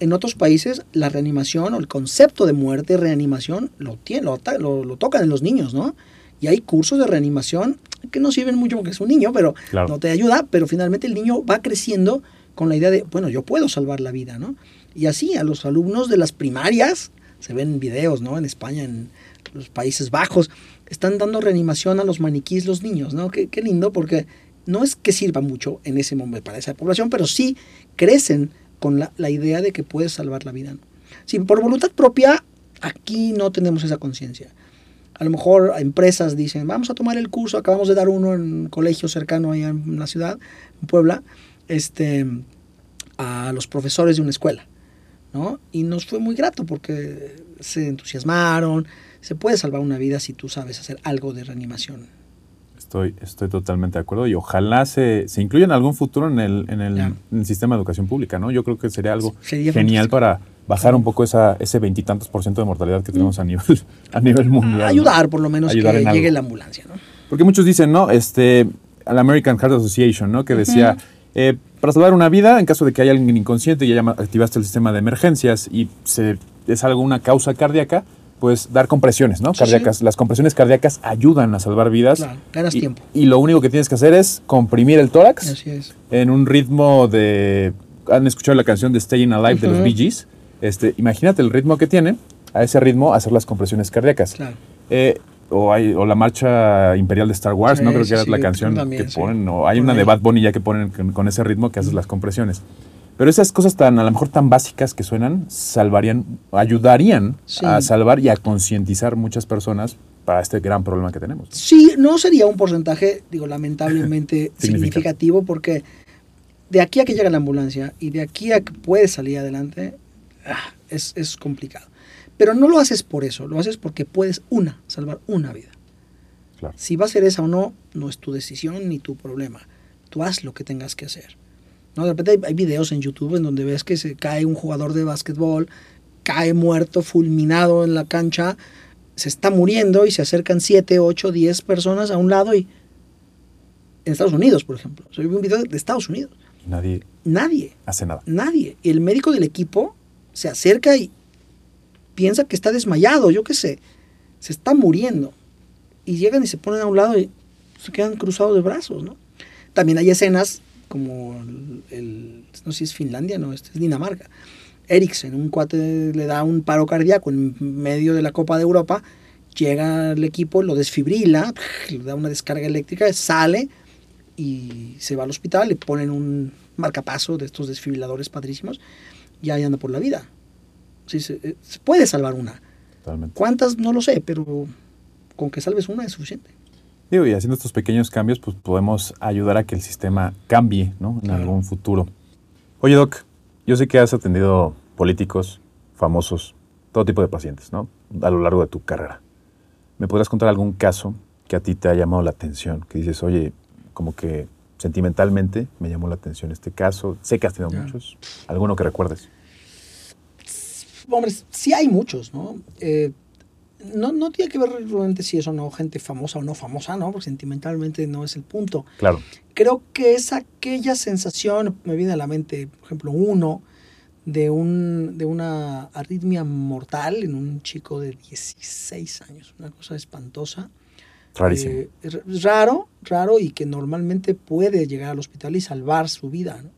B: En otros países la reanimación o el concepto de muerte, reanimación, lo, tiene, lo, lo- lo tocan en los niños, ¿no? Y hay cursos de reanimación que no sirven mucho porque es un niño, pero
A: Claro.
B: no te ayuda, pero finalmente el niño va creciendo con la idea de, bueno, yo puedo salvar la vida, ¿no? Y así, a los alumnos de las primarias, se ven videos, ¿no? En España, en los Países Bajos, están dando reanimación a los maniquís los niños, ¿no? Qué, qué lindo, porque no es que sirva mucho en ese momento para esa población, pero sí crecen con la, idea de que puedes salvar la vida. Si por voluntad propia, aquí no tenemos esa conciencia. A lo mejor empresas dicen, vamos a tomar el curso, acabamos de dar uno en un colegio cercano allá en la ciudad, en Puebla, este, a los profesores de una escuela. ¿no? Y nos fue muy grato porque se entusiasmaron, se puede salvar una vida si tú sabes hacer algo de reanimación.
A: Estoy, estoy totalmente de acuerdo y ojalá se, se incluya en algún futuro en el, en, el, en el sistema de educación pública, ¿no? Yo creo que sería algo
B: Sería
A: genial
B: fantástico.
A: para bajar un poco esa, ese veintitantos por ciento de mortalidad que tenemos a nivel, a nivel mundial. ¿no?
B: Ayudar por lo menos
A: Ayudar
B: que llegue la ambulancia. ¿no?
A: Porque muchos dicen, ¿no? Este, la American Heart Association, ¿no? Que decía, eh, para salvar una vida, en caso de que haya alguien inconsciente y ya activaste el sistema de emergencias y se, es algo, una causa cardíaca, pues dar compresiones, ¿no?
B: Sí,
A: Cardíacas. Las compresiones cardíacas ayudan a salvar vidas.
B: Claro, ganas
A: y,
B: tiempo.
A: Y lo único que tienes que hacer es comprimir el tórax
B: Así es.
A: en un ritmo de... ¿Han escuchado la canción de Staying Alive de los. Bee Gees? Este, imagínate el ritmo que tiene, a ese ritmo hacer las compresiones cardíacas.
B: Claro.
A: Eh, o, hay, o la marcha imperial de Star Wars,
B: Sí,
A: ¿no? Creo que era la canción
B: también,
A: que ponen, o hay
B: Por
A: una de. Bad Bunny ya que ponen con, con ese ritmo que haces las compresiones. Pero esas cosas tan, a lo mejor tan básicas que suenan, salvarían, ayudarían
B: Sí.
A: a salvar y a concientizar muchas personas para este gran problema que tenemos.
B: Sí, no sería un porcentaje, digo, lamentablemente
A: Significativo.
B: porque de aquí a que llega la ambulancia y de aquí a que puedes salir adelante, ah, es, es complicado. Pero no lo haces por eso, lo haces porque puedes una, salvar una vida.
A: Claro.
B: Si va a ser esa o no, no es tu decisión ni tu problema. Tú haz lo que tengas que hacer. ¿No? De repente hay, hay videos en YouTube en donde ves que se cae un jugador de básquetbol, cae muerto, fulminado en la cancha, se está muriendo y se acercan 7, 8, 10 personas a un lado y en Estados Unidos, por ejemplo. Vi un video de Estados Unidos.
A: Nadie
B: Nadie,
A: hace nada.
B: nadie. Y el médico del equipo se acerca y piensa que está desmayado, yo qué sé. Se está muriendo. Y llegan y se ponen a un lado y se quedan cruzados de brazos, ¿no? También hay escenas como el, el- no sé si es Finlandia, no, este es Dinamarca. Eriksen, un cuate le da un paro cardíaco en medio de la Copa de Europa, llega el equipo, lo desfibrila, le da una descarga eléctrica, sale y se va al hospital, le ponen un marcapaso de estos desfibriladores padrísimos y ahí anda por la vida. Sí, se, eh, se puede salvar una.
A: Totalmente.
B: ¿Cuántas? No lo sé, pero con que salves una es suficiente.
A: Digo, y haciendo estos pequeños cambios, pues podemos ayudar a que el sistema cambie, ¿no? En algún futuro. Oye, Doc, yo sé que has atendido políticos, famosos, todo tipo de pacientes, ¿no? A lo largo de tu carrera. ¿Me podrías contar algún caso que a ti te ha llamado la atención? Que dices, oye, como que sentimentalmente me llamó la atención este caso. Sé que has tenido muchos. ¿Alguno que recuerdes?
B: Hombre, sí hay muchos, ¿no? Eh, no, no tiene que ver realmente si es o no gente famosa o no famosa, ¿no? Porque sentimentalmente no es el punto.
A: Claro.
B: Creo que es aquella sensación, me viene a la mente, por ejemplo, uno de, un, de una arritmia mortal en un chico de 16 años, una cosa espantosa.
A: Rarísimo.
B: Eh, raro, raro y que normalmente puede llegar al hospital y salvar su vida. ¿no?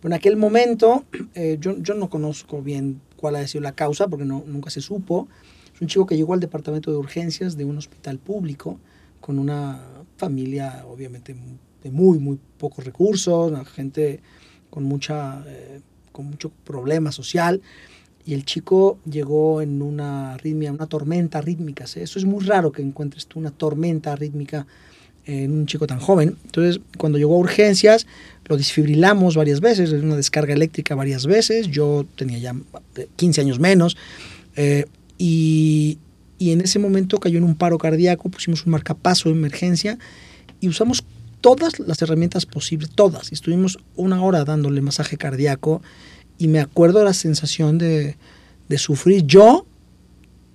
B: Pero en aquel momento, eh, yo, yo no conozco bien cuál ha sido la causa porque no, nunca se supo. Un chico que llegó al departamento de urgencias de un hospital público con una familia obviamente de muy, muy pocos recursos, gente con, mucha, eh, con mucho problema social. Y el chico llegó en una arritmia, una tormenta rítmica. ¿sí? Eso es muy raro que encuentres tú una tormenta rítmica en un chico tan joven. Entonces, cuando llegó a urgencias, lo desfibrilamos varias veces, una descarga eléctrica varias veces. Yo tenía ya eh, 15 años menos. eh, y, y en ese momento cayó en un paro cardíaco, pusimos un marcapaso de emergencia y usamos todas las herramientas posibles, todas. Y estuvimos una hora dándole masaje cardíaco y me acuerdo de la sensación de, de sufrir yo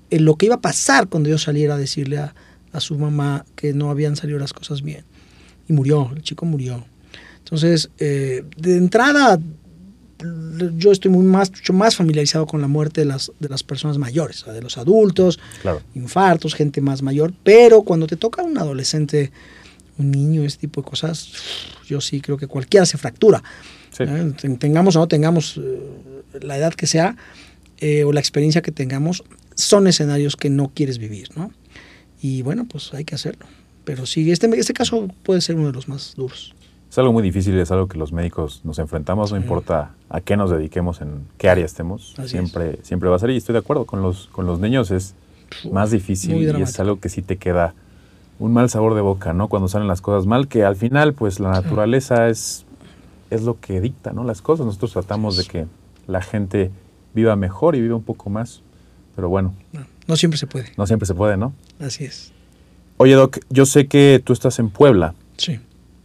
B: en lo que iba a pasar cuando yo saliera a decirle a, a su mamá que no habían salido las cosas bien. Y murió, el chico murió. Entonces, eh, de entrada, yo estoy muy más, mucho más familiarizado con la muerte de las, de las personas mayores, de los adultos,
A: Claro.
B: infartos, gente más mayor, pero cuando te toca un adolescente un niño, ese tipo de cosas, yo sí creo que cualquiera se fractura.
A: Sí.
B: ¿eh? Tengamos o no tengamos eh, la edad que sea eh, o la experiencia que tengamos, son escenarios que no quieres vivir, ¿no? Y bueno, pues hay que hacerlo. Pero sí, este, este caso puede ser uno de los más duros.
A: Es algo muy difícil, es algo que los médicos nos enfrentamos, no importa a qué nos dediquemos, en qué área estemos,
B: Así
A: siempre, siempre va a ser, y estoy de acuerdo, con los, con los niños es más difícil y es algo que sí te queda un mal sabor de boca, ¿no? Cuando salen las cosas mal, que al final, pues la naturaleza es, es lo que dicta, ¿no? Las cosas, nosotros tratamos de que la gente viva mejor y viva un poco más, pero bueno,
B: No, no siempre se puede.
A: no siempre se puede, ¿no?
B: Así es.
A: Oye, Doc, yo sé que tú estás en Puebla,
B: Sí.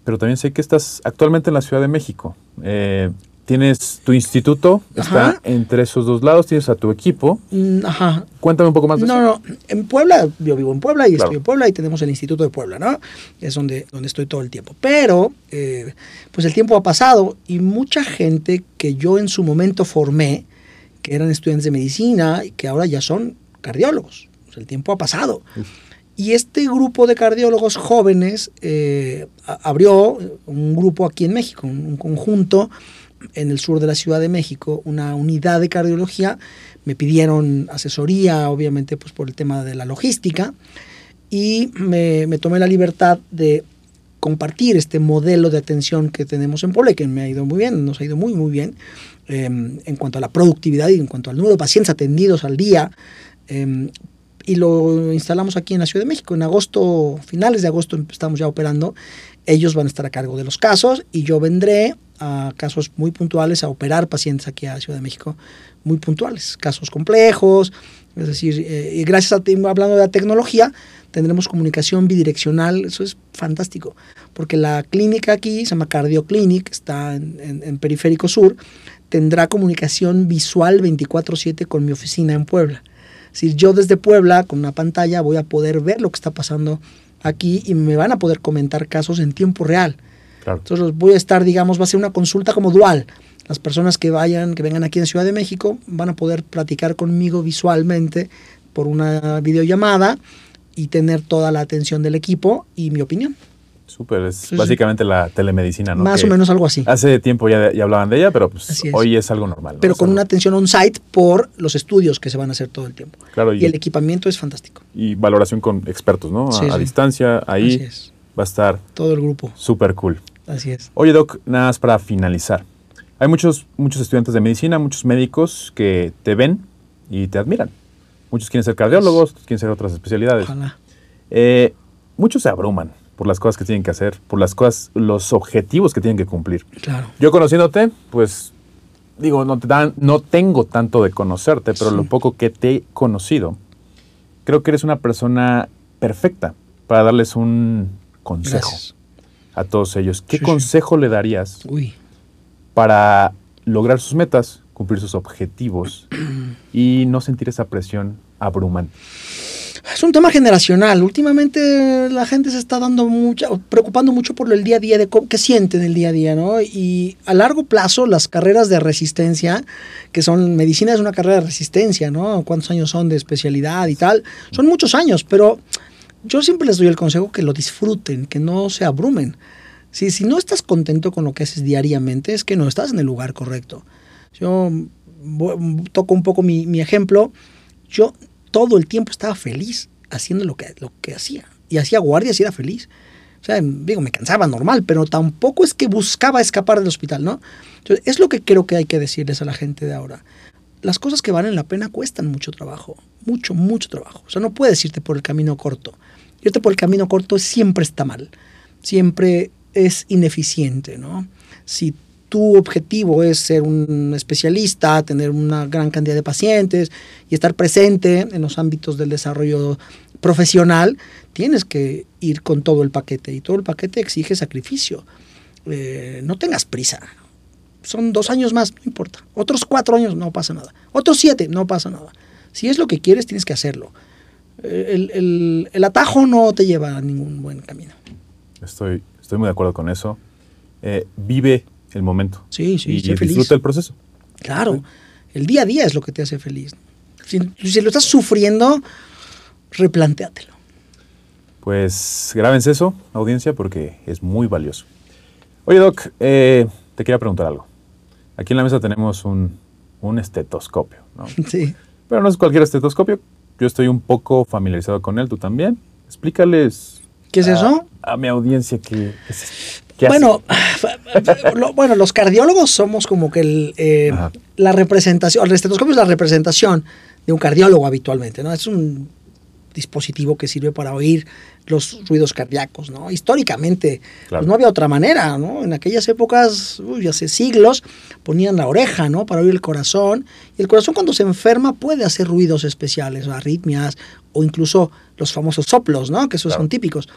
A: Pero también sé que estás actualmente en la Ciudad de México. Eh, tienes tu instituto, está entre esos dos lados, tienes a tu equipo.
B: Mm, Ajá.
A: Cuéntame un poco más de
B: No,
A: eso.
B: no, en Puebla, yo vivo en Puebla y
A: Claro.
B: estoy en Puebla y tenemos el Instituto de Puebla, ¿no? Es donde, donde estoy todo el tiempo. Pero, eh, pues el tiempo ha pasado y mucha gente que yo en su momento formé, que eran estudiantes de medicina y que ahora ya son cardiólogos. El tiempo ha pasado. Y este grupo de cardiólogos jóvenes eh, abrió un grupo aquí en México, un, un conjunto en el sur de la Ciudad de México, una unidad de cardiología. Me pidieron asesoría, obviamente, pues por el tema de la logística. Y me, tomé la libertad de compartir este modelo de atención que tenemos en Puebla que me ha ido muy bien, nos ha ido muy, muy bien eh, en cuanto a la productividad y en cuanto al número de pacientes atendidos al día. eh, y lo instalamos aquí en la Ciudad de México. En agosto, finales de agosto, estamos ya operando. Ellos van a estar a cargo de los casos y yo vendré a casos muy puntuales a operar pacientes aquí a Ciudad de México, muy puntuales, casos complejos. Es decir, eh, y gracias a ti, hablando de la tecnología, tendremos comunicación bidireccional. Eso es fantástico, porque la clínica aquí se llama Cardio Clinic, está en, en- en Periférico Sur, tendrá comunicación visual 24/7 con mi oficina en Puebla. Decir, yo desde Puebla, con una pantalla, voy a poder ver lo que está pasando aquí y me van a poder comentar casos en tiempo real.
A: Claro.
B: Entonces voy a estar, digamos, va a ser una consulta como dual. Las personas que vayan, que vengan aquí en Ciudad de México, van a poder platicar conmigo visualmente por una videollamada y tener toda la atención del equipo y mi opinión.
A: Súper, es
B: sí.
A: básicamente la telemedicina, ¿no?
B: Más
A: Que
B: o menos algo así.
A: Hace tiempo ya, ya hablaban de ella, pero pues
B: es.
A: hoy es algo normal. ¿no?
B: Pero con una atención on-site por los estudios que se van a hacer todo el tiempo.
A: Claro,
B: Y,
A: y,
B: el equipamiento es fantástico.
A: y valoración con expertos, ¿no? A-
B: Sí,
A: a,
B: sí.
A: distancia, ahí
B: es.
A: va a estar
B: Todo el grupo.
A: súper cool.
B: Así es.
A: Oye, Doc, nada más para finalizar. Hay muchos, muchos estudiantes de medicina, muchos médicos que te ven y te admiran. Muchos quieren ser cardiólogos, quieren ser otras especialidades.
B: Ojalá.
A: Eh, muchos se abruman por las cosas que tienen que hacer, por las cosas, los objetivos que tienen que cumplir.
B: Claro.
A: Yo conociéndote, pues digo, no, te dan, no tengo tanto de conocerte, pero
B: Sí.
A: lo poco que te he conocido, creo que eres una persona perfecta para darles un consejo
B: Gracias.
A: a todos ellos. ¿Qué
B: Sí, sí.
A: consejo le darías
B: Uy.
A: para lograr sus metas, cumplir sus objetivos y no sentir esa presión abrumante?
B: Es un tema generacional. Últimamente la gente se está dando mucha, preocupando mucho por el día a día, de cómo, qué sienten el día a día, ¿no? Y a largo plazo las carreras de resistencia, que son, medicina es una carrera de resistencia, ¿no? ¿Cuántos años son de especialidad y tal? Son muchos años, pero yo siempre les doy el consejo que lo disfruten, que no se abrumen. Si, si no estás contento con lo que haces diariamente, es que no estás en el lugar correcto. Yo toco un poco mi, mi ejemplo. Yo todo el tiempo estaba feliz haciendo lo que, lo que hacía. Y hacía guardias y era feliz. O sea, digo, me cansaba normal, pero tampoco es que buscaba escapar del hospital, ¿no? Entonces, es lo que creo que hay que decirles a la gente de ahora. Las cosas que valen la pena cuestan mucho trabajo, mucho, mucho trabajo. O sea, no puedes irte por el camino corto. Irte por el camino corto siempre está mal, siempre es ineficiente, ¿no? Si tu objetivo es ser un especialista, tener una gran cantidad de pacientes y estar presente en los ámbitos del desarrollo profesional, tienes que ir con todo el paquete y todo el paquete exige sacrificio. Eh, no tengas prisa. Son dos años más, no importa. Otros cuatro años, no pasa nada. Otros siete, no pasa nada. Si es lo que quieres, tienes que hacerlo. Eh, El, atajo no te lleva a ningún buen camino.
A: Estoy, estoy muy de acuerdo con eso. Eh, vive el momento
B: Sí, sí,
A: y
B: feliz.
A: disfruta el proceso.
B: Claro, el día a día es lo que te hace feliz. Si, si lo estás sufriendo, replantéatelo.
A: Pues grábense eso, audiencia, porque es muy valioso. Oye, Doc, eh, te quería preguntar algo. Aquí en la mesa tenemos un, un estetoscopio, ¿no?
B: Sí.
A: Pero no es cualquier estetoscopio. Yo estoy un poco familiarizado con él, tú también. Explícales
B: ¿Qué es
A: a-
B: eso?
A: A, mi audiencia qué es.
B: Bueno, lo- bueno, los cardiólogos somos como que el, eh, la representación, el estetoscopio es la representación de un cardiólogo habitualmente, ¿no? Es un dispositivo que sirve para oír los ruidos cardíacos, ¿no? Históricamente,
A: Claro.
B: pues no había otra manera, ¿no? En aquellas épocas, uy, hace siglos, ponían la oreja, ¿no? Para oír el corazón. Y el corazón cuando se enferma puede hacer ruidos especiales, arritmias o incluso los famosos soplos, ¿no? Que esos
A: Claro.
B: son típicos.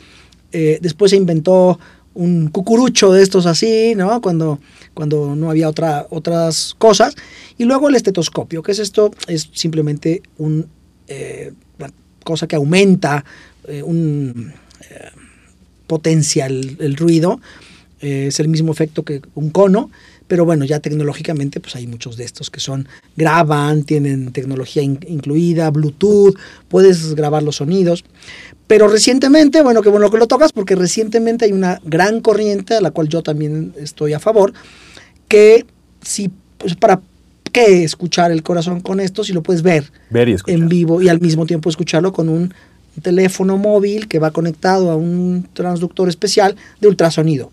B: Eh, después se inventó un cucurucho de estos así, ¿no? Cuando, cuando no había otra, otras cosas. Y luego el estetoscopio, que es esto, es simplemente un, eh, una cosa que aumenta, eh, un, eh, potencia el, ruido. Eh, es el mismo efecto que un cono, pero bueno, ya tecnológicamente pues hay muchos de estos que son, graban, tienen tecnología in- incluida, Bluetooth, puedes grabar los sonidos. Pero recientemente, bueno, qué bueno que lo tocas, porque recientemente hay una gran corriente, a la cual yo también estoy a favor, que si, pues para qué escuchar el corazón con esto si lo puedes ver
A: Ver y
B: en vivo y al mismo tiempo escucharlo con un teléfono móvil que va conectado a un transductor especial de ultrasonido.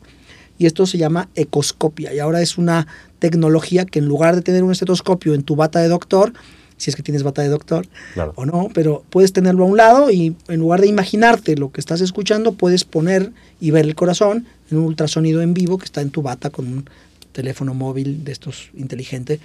B: Y esto se llama ecoscopia. Y ahora es una tecnología que en lugar de tener un estetoscopio en tu bata de doctor, si es que tienes bata de doctor
A: Claro.
B: o no, pero puedes tenerlo a un lado y en lugar de imaginarte lo que estás escuchando, puedes poner y ver el corazón en un ultrasonido en vivo que está en tu bata con un teléfono móvil de estos inteligente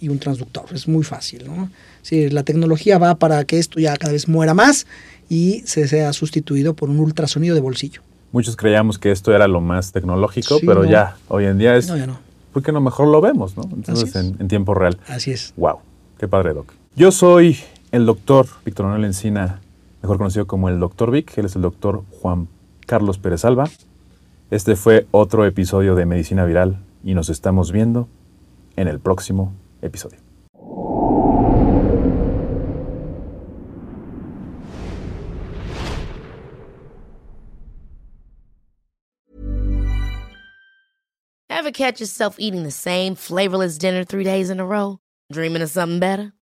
B: y un transductor. Es muy fácil, ¿no? Sí, la tecnología va para que esto ya cada vez muera más y se sea sustituido por un ultrasonido de bolsillo.
A: Muchos creíamos que esto era lo más tecnológico,
B: Sí,
A: pero
B: no.
A: ya, hoy en día es...
B: No, ya no.
A: ¿Por qué no mejor lo vemos, no? Entonces, en, en tiempo real.
B: Así es.
A: Wow, qué padre, Doc. Yo soy el doctor Víctor Manuel Encina, mejor conocido como el doctor Vic. Él es el doctor Juan Carlos Pérez Alba. Este fue otro episodio de Medicina Viral y nos estamos viendo en el próximo episodio.
E: Ever catch yourself eating the same flavorless dinner three days in a row? Dreaming of something better?